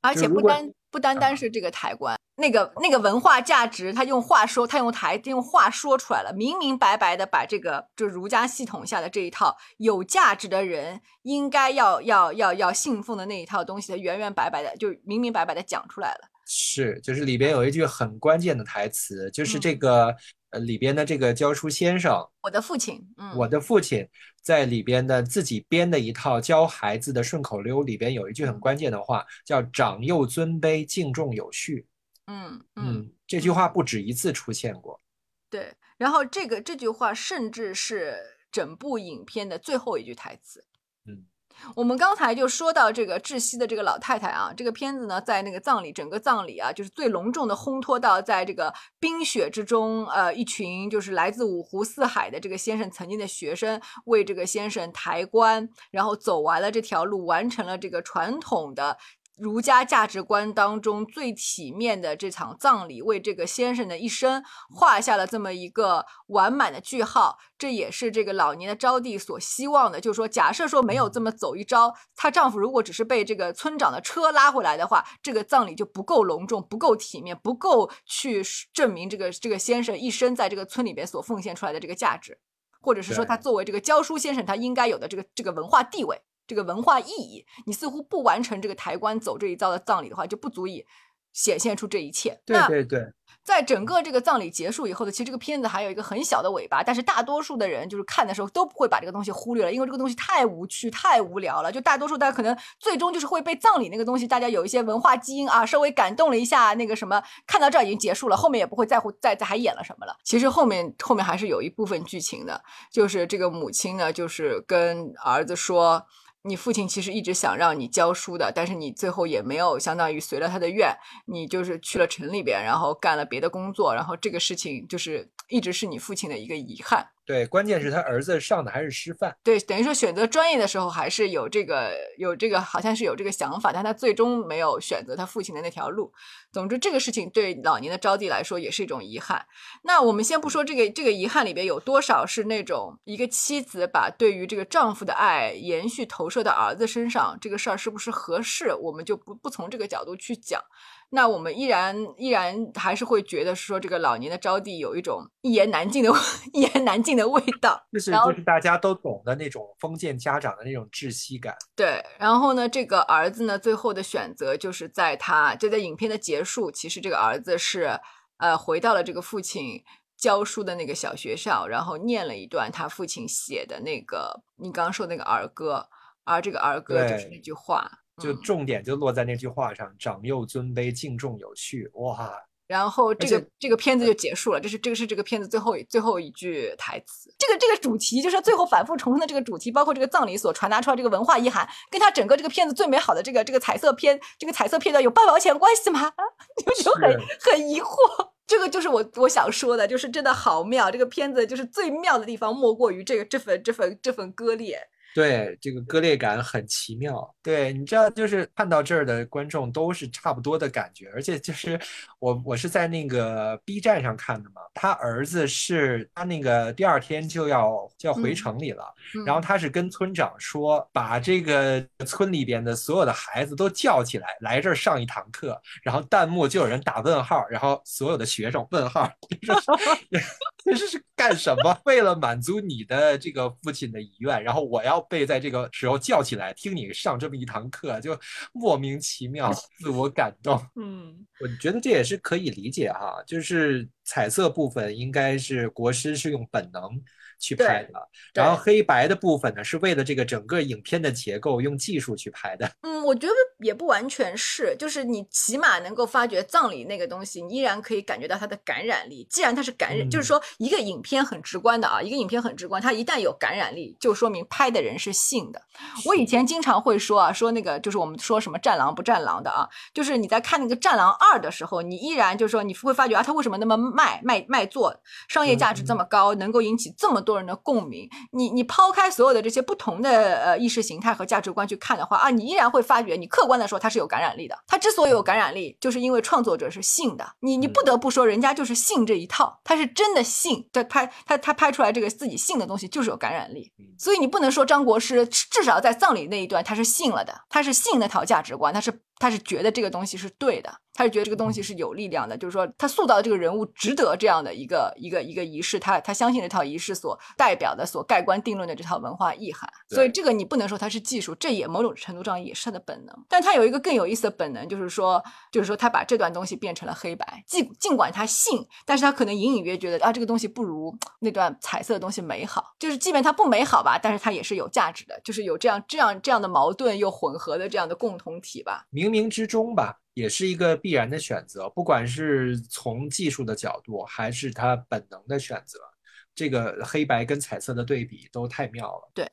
Speaker 2: 而且不单不单单是这个抬棺。那个那个文化价值，他用话说，他用台用话说出来了，明明白白的把这个就儒家系统下的这一套有价值的人应该要要要要信奉的那一套东西，他原原白白的就明明白白的讲出来了。
Speaker 1: 是，就是里边有一句很关键的台词，就是这个呃里边的这个教书先生，
Speaker 2: 我的父亲，嗯，
Speaker 1: 我的父亲在里边的自己编的一套教孩子的顺口溜里边有一句很关键的话，叫长幼尊卑，敬重有序。
Speaker 2: 嗯
Speaker 1: 嗯，这句话不止一次出现过。
Speaker 2: 对，然后这个这句话甚至是整部影片的最后一句台词。
Speaker 1: 嗯，
Speaker 2: 我们刚才就说到这个窒息的这个老太太啊，这个片子呢，在那个葬礼，整个葬礼啊，就是最隆重的烘托到在这个冰雪之中，呃，一群就是来自五湖四海的这个先生曾经的学生为这个先生抬棺，然后走完了这条路，完成了这个传统的。儒家价值观当中最体面的这场葬礼，为这个先生的一生画下了这么一个完满的句号。这也是这个老年的招娣所希望的，就是说，假设说没有这么走一招，她丈夫如果只是被这个村长的车拉回来的话，这个葬礼就不够隆重，不够体面，不够去证明这个这个先生一生在这个村里边所奉献出来的这个价值，或者是说他作为这个教书先生他应该有的这个这个文化地位。这个文化意义，你似乎不完成这个抬棺走这一遭的葬礼的话，就不足以显现出这一切。
Speaker 1: 对对对，
Speaker 2: 在整个这个葬礼结束以后呢，其实这个片子还有一个很小的尾巴，但是大多数的人就是看的时候都不会把这个东西忽略了，因为这个东西太无趣、太无聊了。就大多数大家可能最终就是会被葬礼那个东西，大家有一些文化基因啊，稍微感动了一下，那个什么，看到这儿已经结束了，后面也不会在乎再再还演了什么了。其实后面后面还是有一部分剧情的，就是这个母亲呢，就是跟儿子说。你父亲其实一直想让你教书的，但是你最后也没有相当于随了他的愿，你就是去了城里边，然后干了别的工作，然后这个事情就是一直是你父亲的一个遗憾。
Speaker 1: 对，关键是他儿子上的还是师范。
Speaker 2: 对，等于说选择专业的时候还是有这个有这个，好像是有这个想法，但他最终没有选择他父亲的那条路。总之，这个事情对老年的招娣来说也是一种遗憾。那我们先不说这个这个遗憾里边有多少是那种一个妻子把对于这个丈夫的爱延续投射到儿子身上，这个事儿是不是合适，我们就不不从这个角度去讲。那我们依然依然还是会觉得说，这个老年的招娣有一种一言难尽的 一言难尽的味道，
Speaker 1: 就是就是大家都懂的那种封建家长的那种窒息感。
Speaker 2: 对，然后呢，这个儿子呢，最后的选择就是在他就在影片的结束，其实这个儿子是呃回到了这个父亲教书的那个小学校，然后念了一段他父亲写的那个你刚刚说那个儿歌，而这个儿歌就是那句话。
Speaker 1: 就重点就落在那句话上，长幼尊卑，敬重有序，哇！
Speaker 2: 然后这个这个片子就结束了，这是这个是这个片子最后最后一句台词。这个这个主题就是最后反复重申的这个主题，包括这个葬礼所传达出来这个文化意涵，跟他整个这个片子最美好的这个这个彩色片这个彩色片段有半毛钱关系吗？就就很很疑惑。这个就是我我想说的，就是真的好妙。这个片子就是最妙的地方，莫过于这个这份这份这份割裂。
Speaker 1: 对，这个割裂感很奇妙。对，你知道，就是看到这儿的观众都是差不多的感觉，而且就是我我是在那个 B 站上看的嘛，他儿子是他那个第二天就要就要回城里了，然后他是跟村长说，把这个村里边的所有的孩子都叫起来，来这儿上一堂课，然后弹幕就有人打问号，然后所有的学生问号，这是是干什么？为了满足你的这个父亲的遗愿，然后我要。被在这个时候叫起来听你上这么一堂课，就莫名其妙，自我感动。
Speaker 2: 嗯，
Speaker 1: 我觉得这也是可以理解哈，就是彩色部分应该是国师是用本能。去拍的，然后黑白的部分呢，是为了这个整个影片的结构用技术去拍的。
Speaker 2: 嗯，我觉得也不完全是，就是你起码能够发觉葬礼那个东西，你依然可以感觉到它的感染力。既然它是感染，就是说一个影片很直观的啊，一个影片很直观，它一旦有感染力，就说明拍的人是信的。我以前经常会说啊，说那个就是我们说什么战狼不战狼的啊，就是你在看那个战狼二的时候，你依然就是说你会发觉啊，它为什么那么卖卖卖座，商业价值这么高，能够引起这么多人的共鸣，你你抛开所有的这些不同的呃意识形态和价值观去看的话啊，你依然会发觉，你客观的说它是有感染力的。它之所以有感染力，就是因为创作者是信的。你你不得不说，人家就是信这一套，他是真的信。他拍他他拍出来这个自己信的东西，就是有感染力。所以你不能说张国师至少在葬礼那一段他是信了的，他是信那套价值观，他是。他是觉得这个东西是对的，他是觉得这个东西是有力量的，就是说他塑造的这个人物值得这样的一个一个一个仪式，他他相信这套仪式所代表的、所盖棺定论的这套文化意涵。所以这个你不能说它是技术，这也某种程度上也是他的本能。但他有一个更有意思的本能，就是说，就是说他把这段东西变成了黑白，尽尽管他信，但是他可能隐隐约觉得啊，这个东西不如那段彩色的东西美好。就是即便它不美好吧，但是它也是有价值的，就是有这样这样这样的矛盾又混合的这样的共同体吧。
Speaker 1: 冥冥之中吧，也是一个必然的选择，不管是从技术的角度，还是他本能的选择。这个黑白跟彩色的对比都太妙了。
Speaker 2: 对。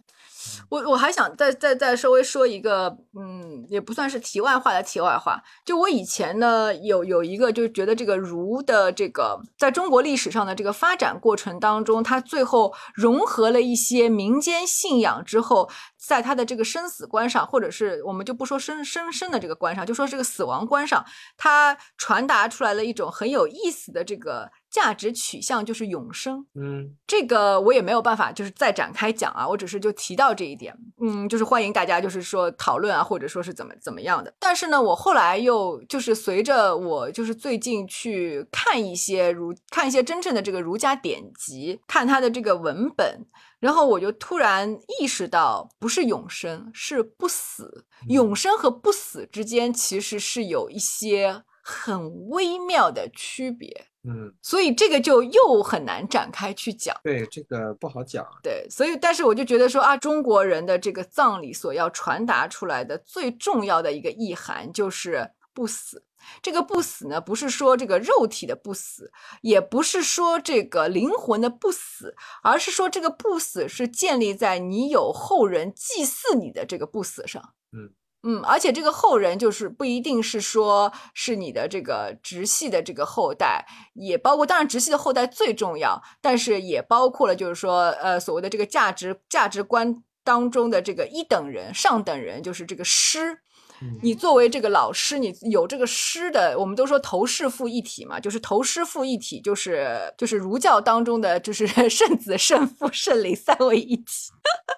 Speaker 2: 我我还想再再再稍微说一个，嗯，也不算是题外话的题外话。就我以前呢，有有一个，就是觉得这个儒的这个在中国历史上的这个发展过程当中，它最后融合了一些民间信仰之后，在它的这个生死观上，或者是我们就不说生生生的这个观上，就说这个死亡观上，它传达出来了一种很有意思的这个。价值取向就是永生，
Speaker 1: 嗯，
Speaker 2: 这个我也没有办法，就是再展开讲啊，我只是就提到这一点，嗯，就是欢迎大家就是说讨论啊，或者说是怎么怎么样的。但是呢，我后来又就是随着我就是最近去看一些儒看一些真正的这个儒家典籍，看他的这个文本，然后我就突然意识到，不是永生，是不死。永生和不死之间其实是有一些很微妙的区别。
Speaker 1: 嗯，
Speaker 2: 所以这个就又很难展开去讲。
Speaker 1: 对，这个不好讲。
Speaker 2: 对，所以但是我就觉得说啊，中国人的这个葬礼所要传达出来的最重要的一个意涵就是不死。这个不死呢，不是说这个肉体的不死，也不是说这个灵魂的不死，而是说这个不死是建立在你有后人祭祀你的这个不死上。
Speaker 1: 嗯。
Speaker 2: 嗯，而且这个后人就是不一定是说是你的这个直系的这个后代，也包括当然直系的后代最重要，但是也包括了就是说呃所谓的这个价值价值观当中的这个一等人、上等人，就是这个师。你作为这个老师，你有这个师的，我们都说头师父一体嘛，就是头师父一体，就是就是儒教当中的就是 圣子、圣父、圣灵三位一体。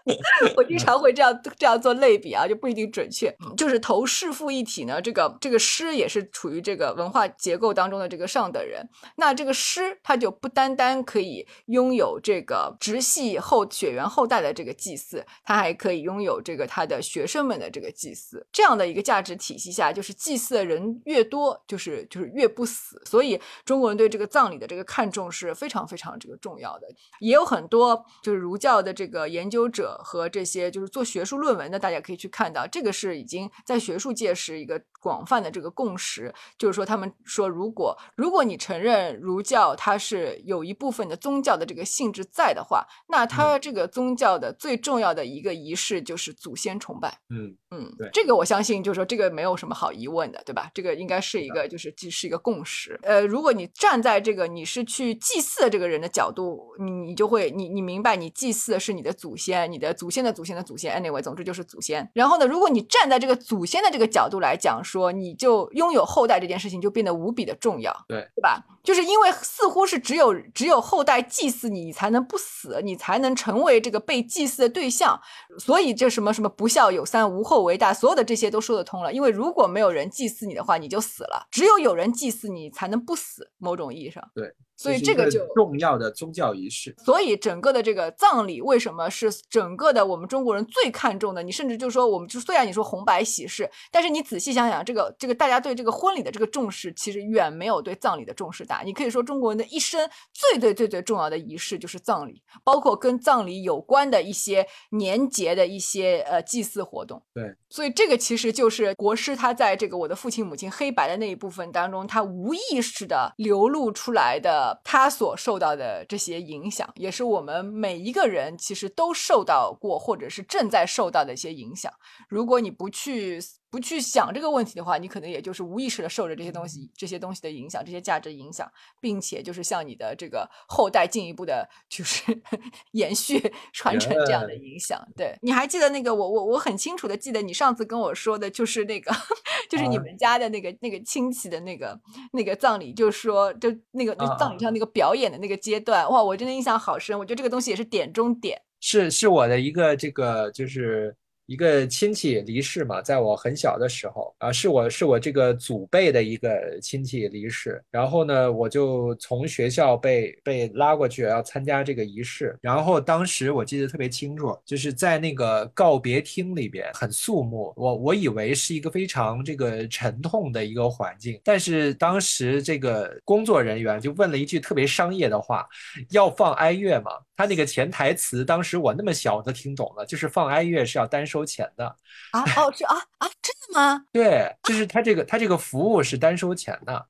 Speaker 2: 我经常会这样这样做类比啊，就不一定准确。就是头师父一体呢，这个这个师也是处于这个文化结构当中的这个上等人。那这个师他就不单单可以拥有这个直系后血缘后代的这个祭祀，他还可以拥有这个他的学生们的这个祭祀，这样的。一个价值体系下，就是祭祀的人越多，就是就是越不死。所以中国人对这个葬礼的这个看重是非常非常这个重要的。也有很多就是儒教的这个研究者和这些就是做学术论文的，大家可以去看到，这个是已经在学术界是一个广泛的这个共识。就是说，他们说，如果如果你承认儒教它是有一部分的宗教的这个性质在的话，那它这个宗教的最重要的一个仪式就是祖先崇拜。
Speaker 1: 嗯
Speaker 2: 嗯，
Speaker 1: 对，
Speaker 2: 这个我相信。就是说，这个没有什么好疑问的，对吧？这个应该是一个，就是既是一个共识。呃，如果你站在这个你是去祭祀的这个人的角度，你你就会，你你明白，你祭祀的是你的祖先，你的祖先的祖先的祖先。Anyway，总之就是祖先。然后呢，如果你站在这个祖先的这个角度来讲，说你就拥有后代这件事情就变得无比的重要，
Speaker 1: 对
Speaker 2: 对吧？就是因为似乎是只有只有后代祭祀你，你才能不死，你才能成为这个被祭祀的对象。所以这什么什么不孝有三，无后为大，所有的这些都说得通了。因为如果没有人祭祀你的话，你就死了。只有有人祭祀你，才能不死。某种意义上，
Speaker 1: 对。
Speaker 2: 所以这个就
Speaker 1: 重要的宗教仪式。
Speaker 2: 所以整个的这个葬礼为什么是整个的我们中国人最看重的？你甚至就说，我们就虽然你说红白喜事，但是你仔细想想，这个这个大家对这个婚礼的这个重视，其实远没有对葬礼的重视大。你可以说中国人的一生最最最最重要的仪式就是葬礼，包括跟葬礼有关的一些年节的一些呃祭祀活动。
Speaker 1: 对，
Speaker 2: 所以这个其实就是国师他在这个我的父亲母亲黑白的那一部分当中，他无意识的流露出来的。他所受到的这些影响，也是我们每一个人其实都受到过，或者是正在受到的一些影响。如果你不去，不去想这个问题的话，你可能也就是无意识的受着这些东西、这些东西的影响、这些价值影响，并且就是向你的这个后代进一步的，就是 延续传承这样的影响。对，你还记得那个我我我很清楚的记得你上次跟我说的，就是那个 就是你们家的那个那个亲戚的那个那个葬礼，就是说就那个就葬礼上那个表演的那个阶段，哇，我真的印象好深。我觉得这个东西也是点中点，
Speaker 1: 是是我的一个这个就是。一个亲戚离世嘛，在我很小的时候啊，是我是我这个祖辈的一个亲戚离世，然后呢，我就从学校被被拉过去要参加这个仪式，然后当时我记得特别清楚，就是在那个告别厅里边很肃穆，我我以为是一个非常这个沉痛的一个环境，但是当时这个工作人员就问了一句特别商业的话，要放哀乐吗？他那个潜台词，当时我那么小都听懂了，就是放哀乐是要单收钱的
Speaker 2: 啊！哦，是啊啊，真的吗？
Speaker 1: 对，就是他这个他这个服务是单收钱的啊。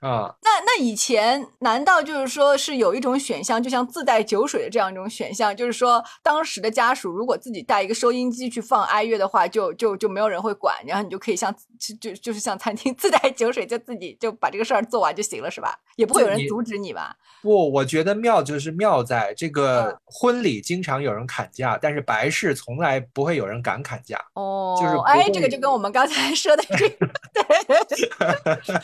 Speaker 1: 啊。
Speaker 2: 那那以前难道就是说是有一种选项，就像自带酒水的这样一种选项，就是说当时的家属如果自己带一个收音机去放哀乐的话，就就就没有人会管，然后你就可以像就就是像餐厅 自带酒水，就自己就把这个事儿做完就行了，是吧？也不会有人阻止你吧？
Speaker 1: 不，我觉得妙就是妙在这个婚礼经常有人砍价，但是白事从来不会有人敢砍价。
Speaker 2: 哦，
Speaker 1: 就是
Speaker 2: 哎，这个就跟我们刚才说的这个，对，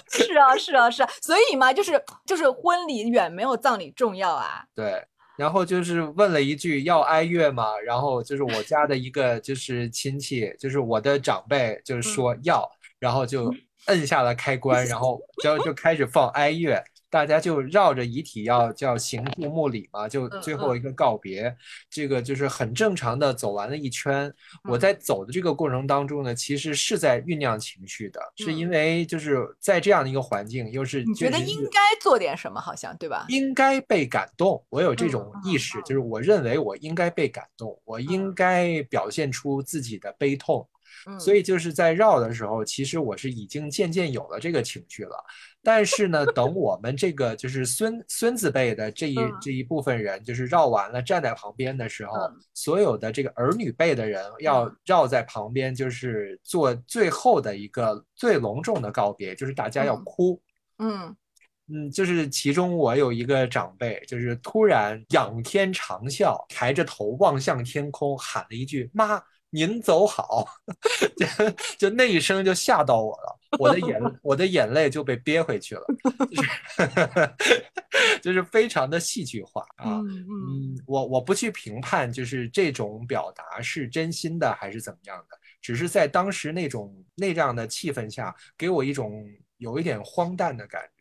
Speaker 2: 是啊，是啊，是啊，所以嘛，就是就是婚礼远没有葬礼重要啊。
Speaker 1: 对，然后就是问了一句要哀乐吗？然后就是我家的一个就是亲戚，就是我的长辈，就是说要，然后就摁下了开关，然后就就开始放哀乐。大家就绕着遗体要叫行注目礼嘛，就最后一个告别，这个就是很正常的走完了一圈。我在走的这个过程当中呢，其实是在酝酿情绪的，是因为就是在这样的一个环境，又是
Speaker 2: 你觉得应该做点什么，好像对吧？
Speaker 1: 应该被感动，我有这种意识，就是我认为我应该被感动，我应该表现出自己的悲痛。所以就是在绕的时候，其实我是已经渐渐有了这个情绪了。但是呢，等我们这个就是孙孙子辈的这一这一部分人，就是绕完了站在旁边的时候，所有的这个儿女辈的人要。绕在旁边，就是做最后的一个最隆重的告别，就是大家要哭。
Speaker 2: 嗯。
Speaker 1: 嗯，就是其中我有一个长辈，就是突然仰天长啸，抬着头望向天空，喊了一句“妈”。您走好，就就那一声就吓到我了，我的眼我的眼泪就被憋回去了，就是 就是非常的戏剧化啊，嗯，我我不去评判，就是这种表达是真心的还是怎么样的，只是在当时那种那样的气氛下，给我一种有一点荒诞的感觉。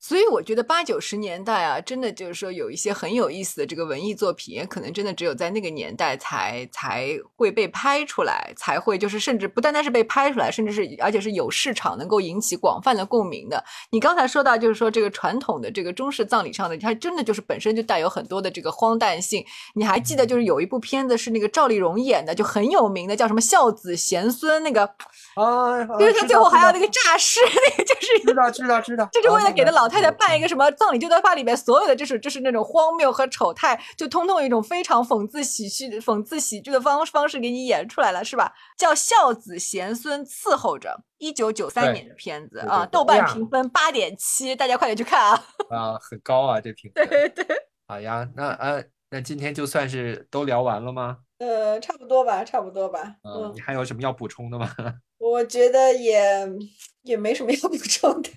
Speaker 2: 所以我觉得八九十年代啊，真的就是说有一些很有意思的这个文艺作品，也可能真的只有在那个年代才才会被拍出来，才会就是甚至不单单是被拍出来，甚至是而且是有市场能够引起广泛的共鸣的。你刚才说到就是说这个传统的这个中式葬礼上的，它真的就是本身就带有很多的这个荒诞性。你还记得就是有一部片子是那个赵丽蓉演的，就很有名的，叫什么孝子贤孙那个
Speaker 1: 啊，
Speaker 2: 就是他最后还要那个诈尸，那个就是
Speaker 1: 知道知道知道，这
Speaker 2: 就是为了给那老。太太办一个什么葬礼就在发里面，所有的就是就是那种荒谬和丑态，就通通一种非常讽刺喜剧、讽刺喜剧的方方式给你演出来了，是吧？叫孝子贤孙伺候着，一九九三年的片子啊，豆瓣评分八点七，大家快点去看啊！
Speaker 1: 啊，很高啊，这评
Speaker 2: 分。对对。
Speaker 1: 好呀，那呃，那今天就算是都聊完了吗？
Speaker 4: 呃，差不多吧，差不多吧。
Speaker 1: 嗯，你还有什么要补充的吗？
Speaker 4: 我觉得也也没什么要补充的。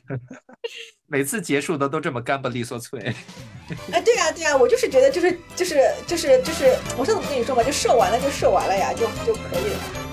Speaker 1: 每次结束的都这么干巴利索脆。
Speaker 4: 哎，对呀对呀，我就是觉得就是就是就是就是，我上次不跟你说嘛，就射完了就射完了呀，就就可以了。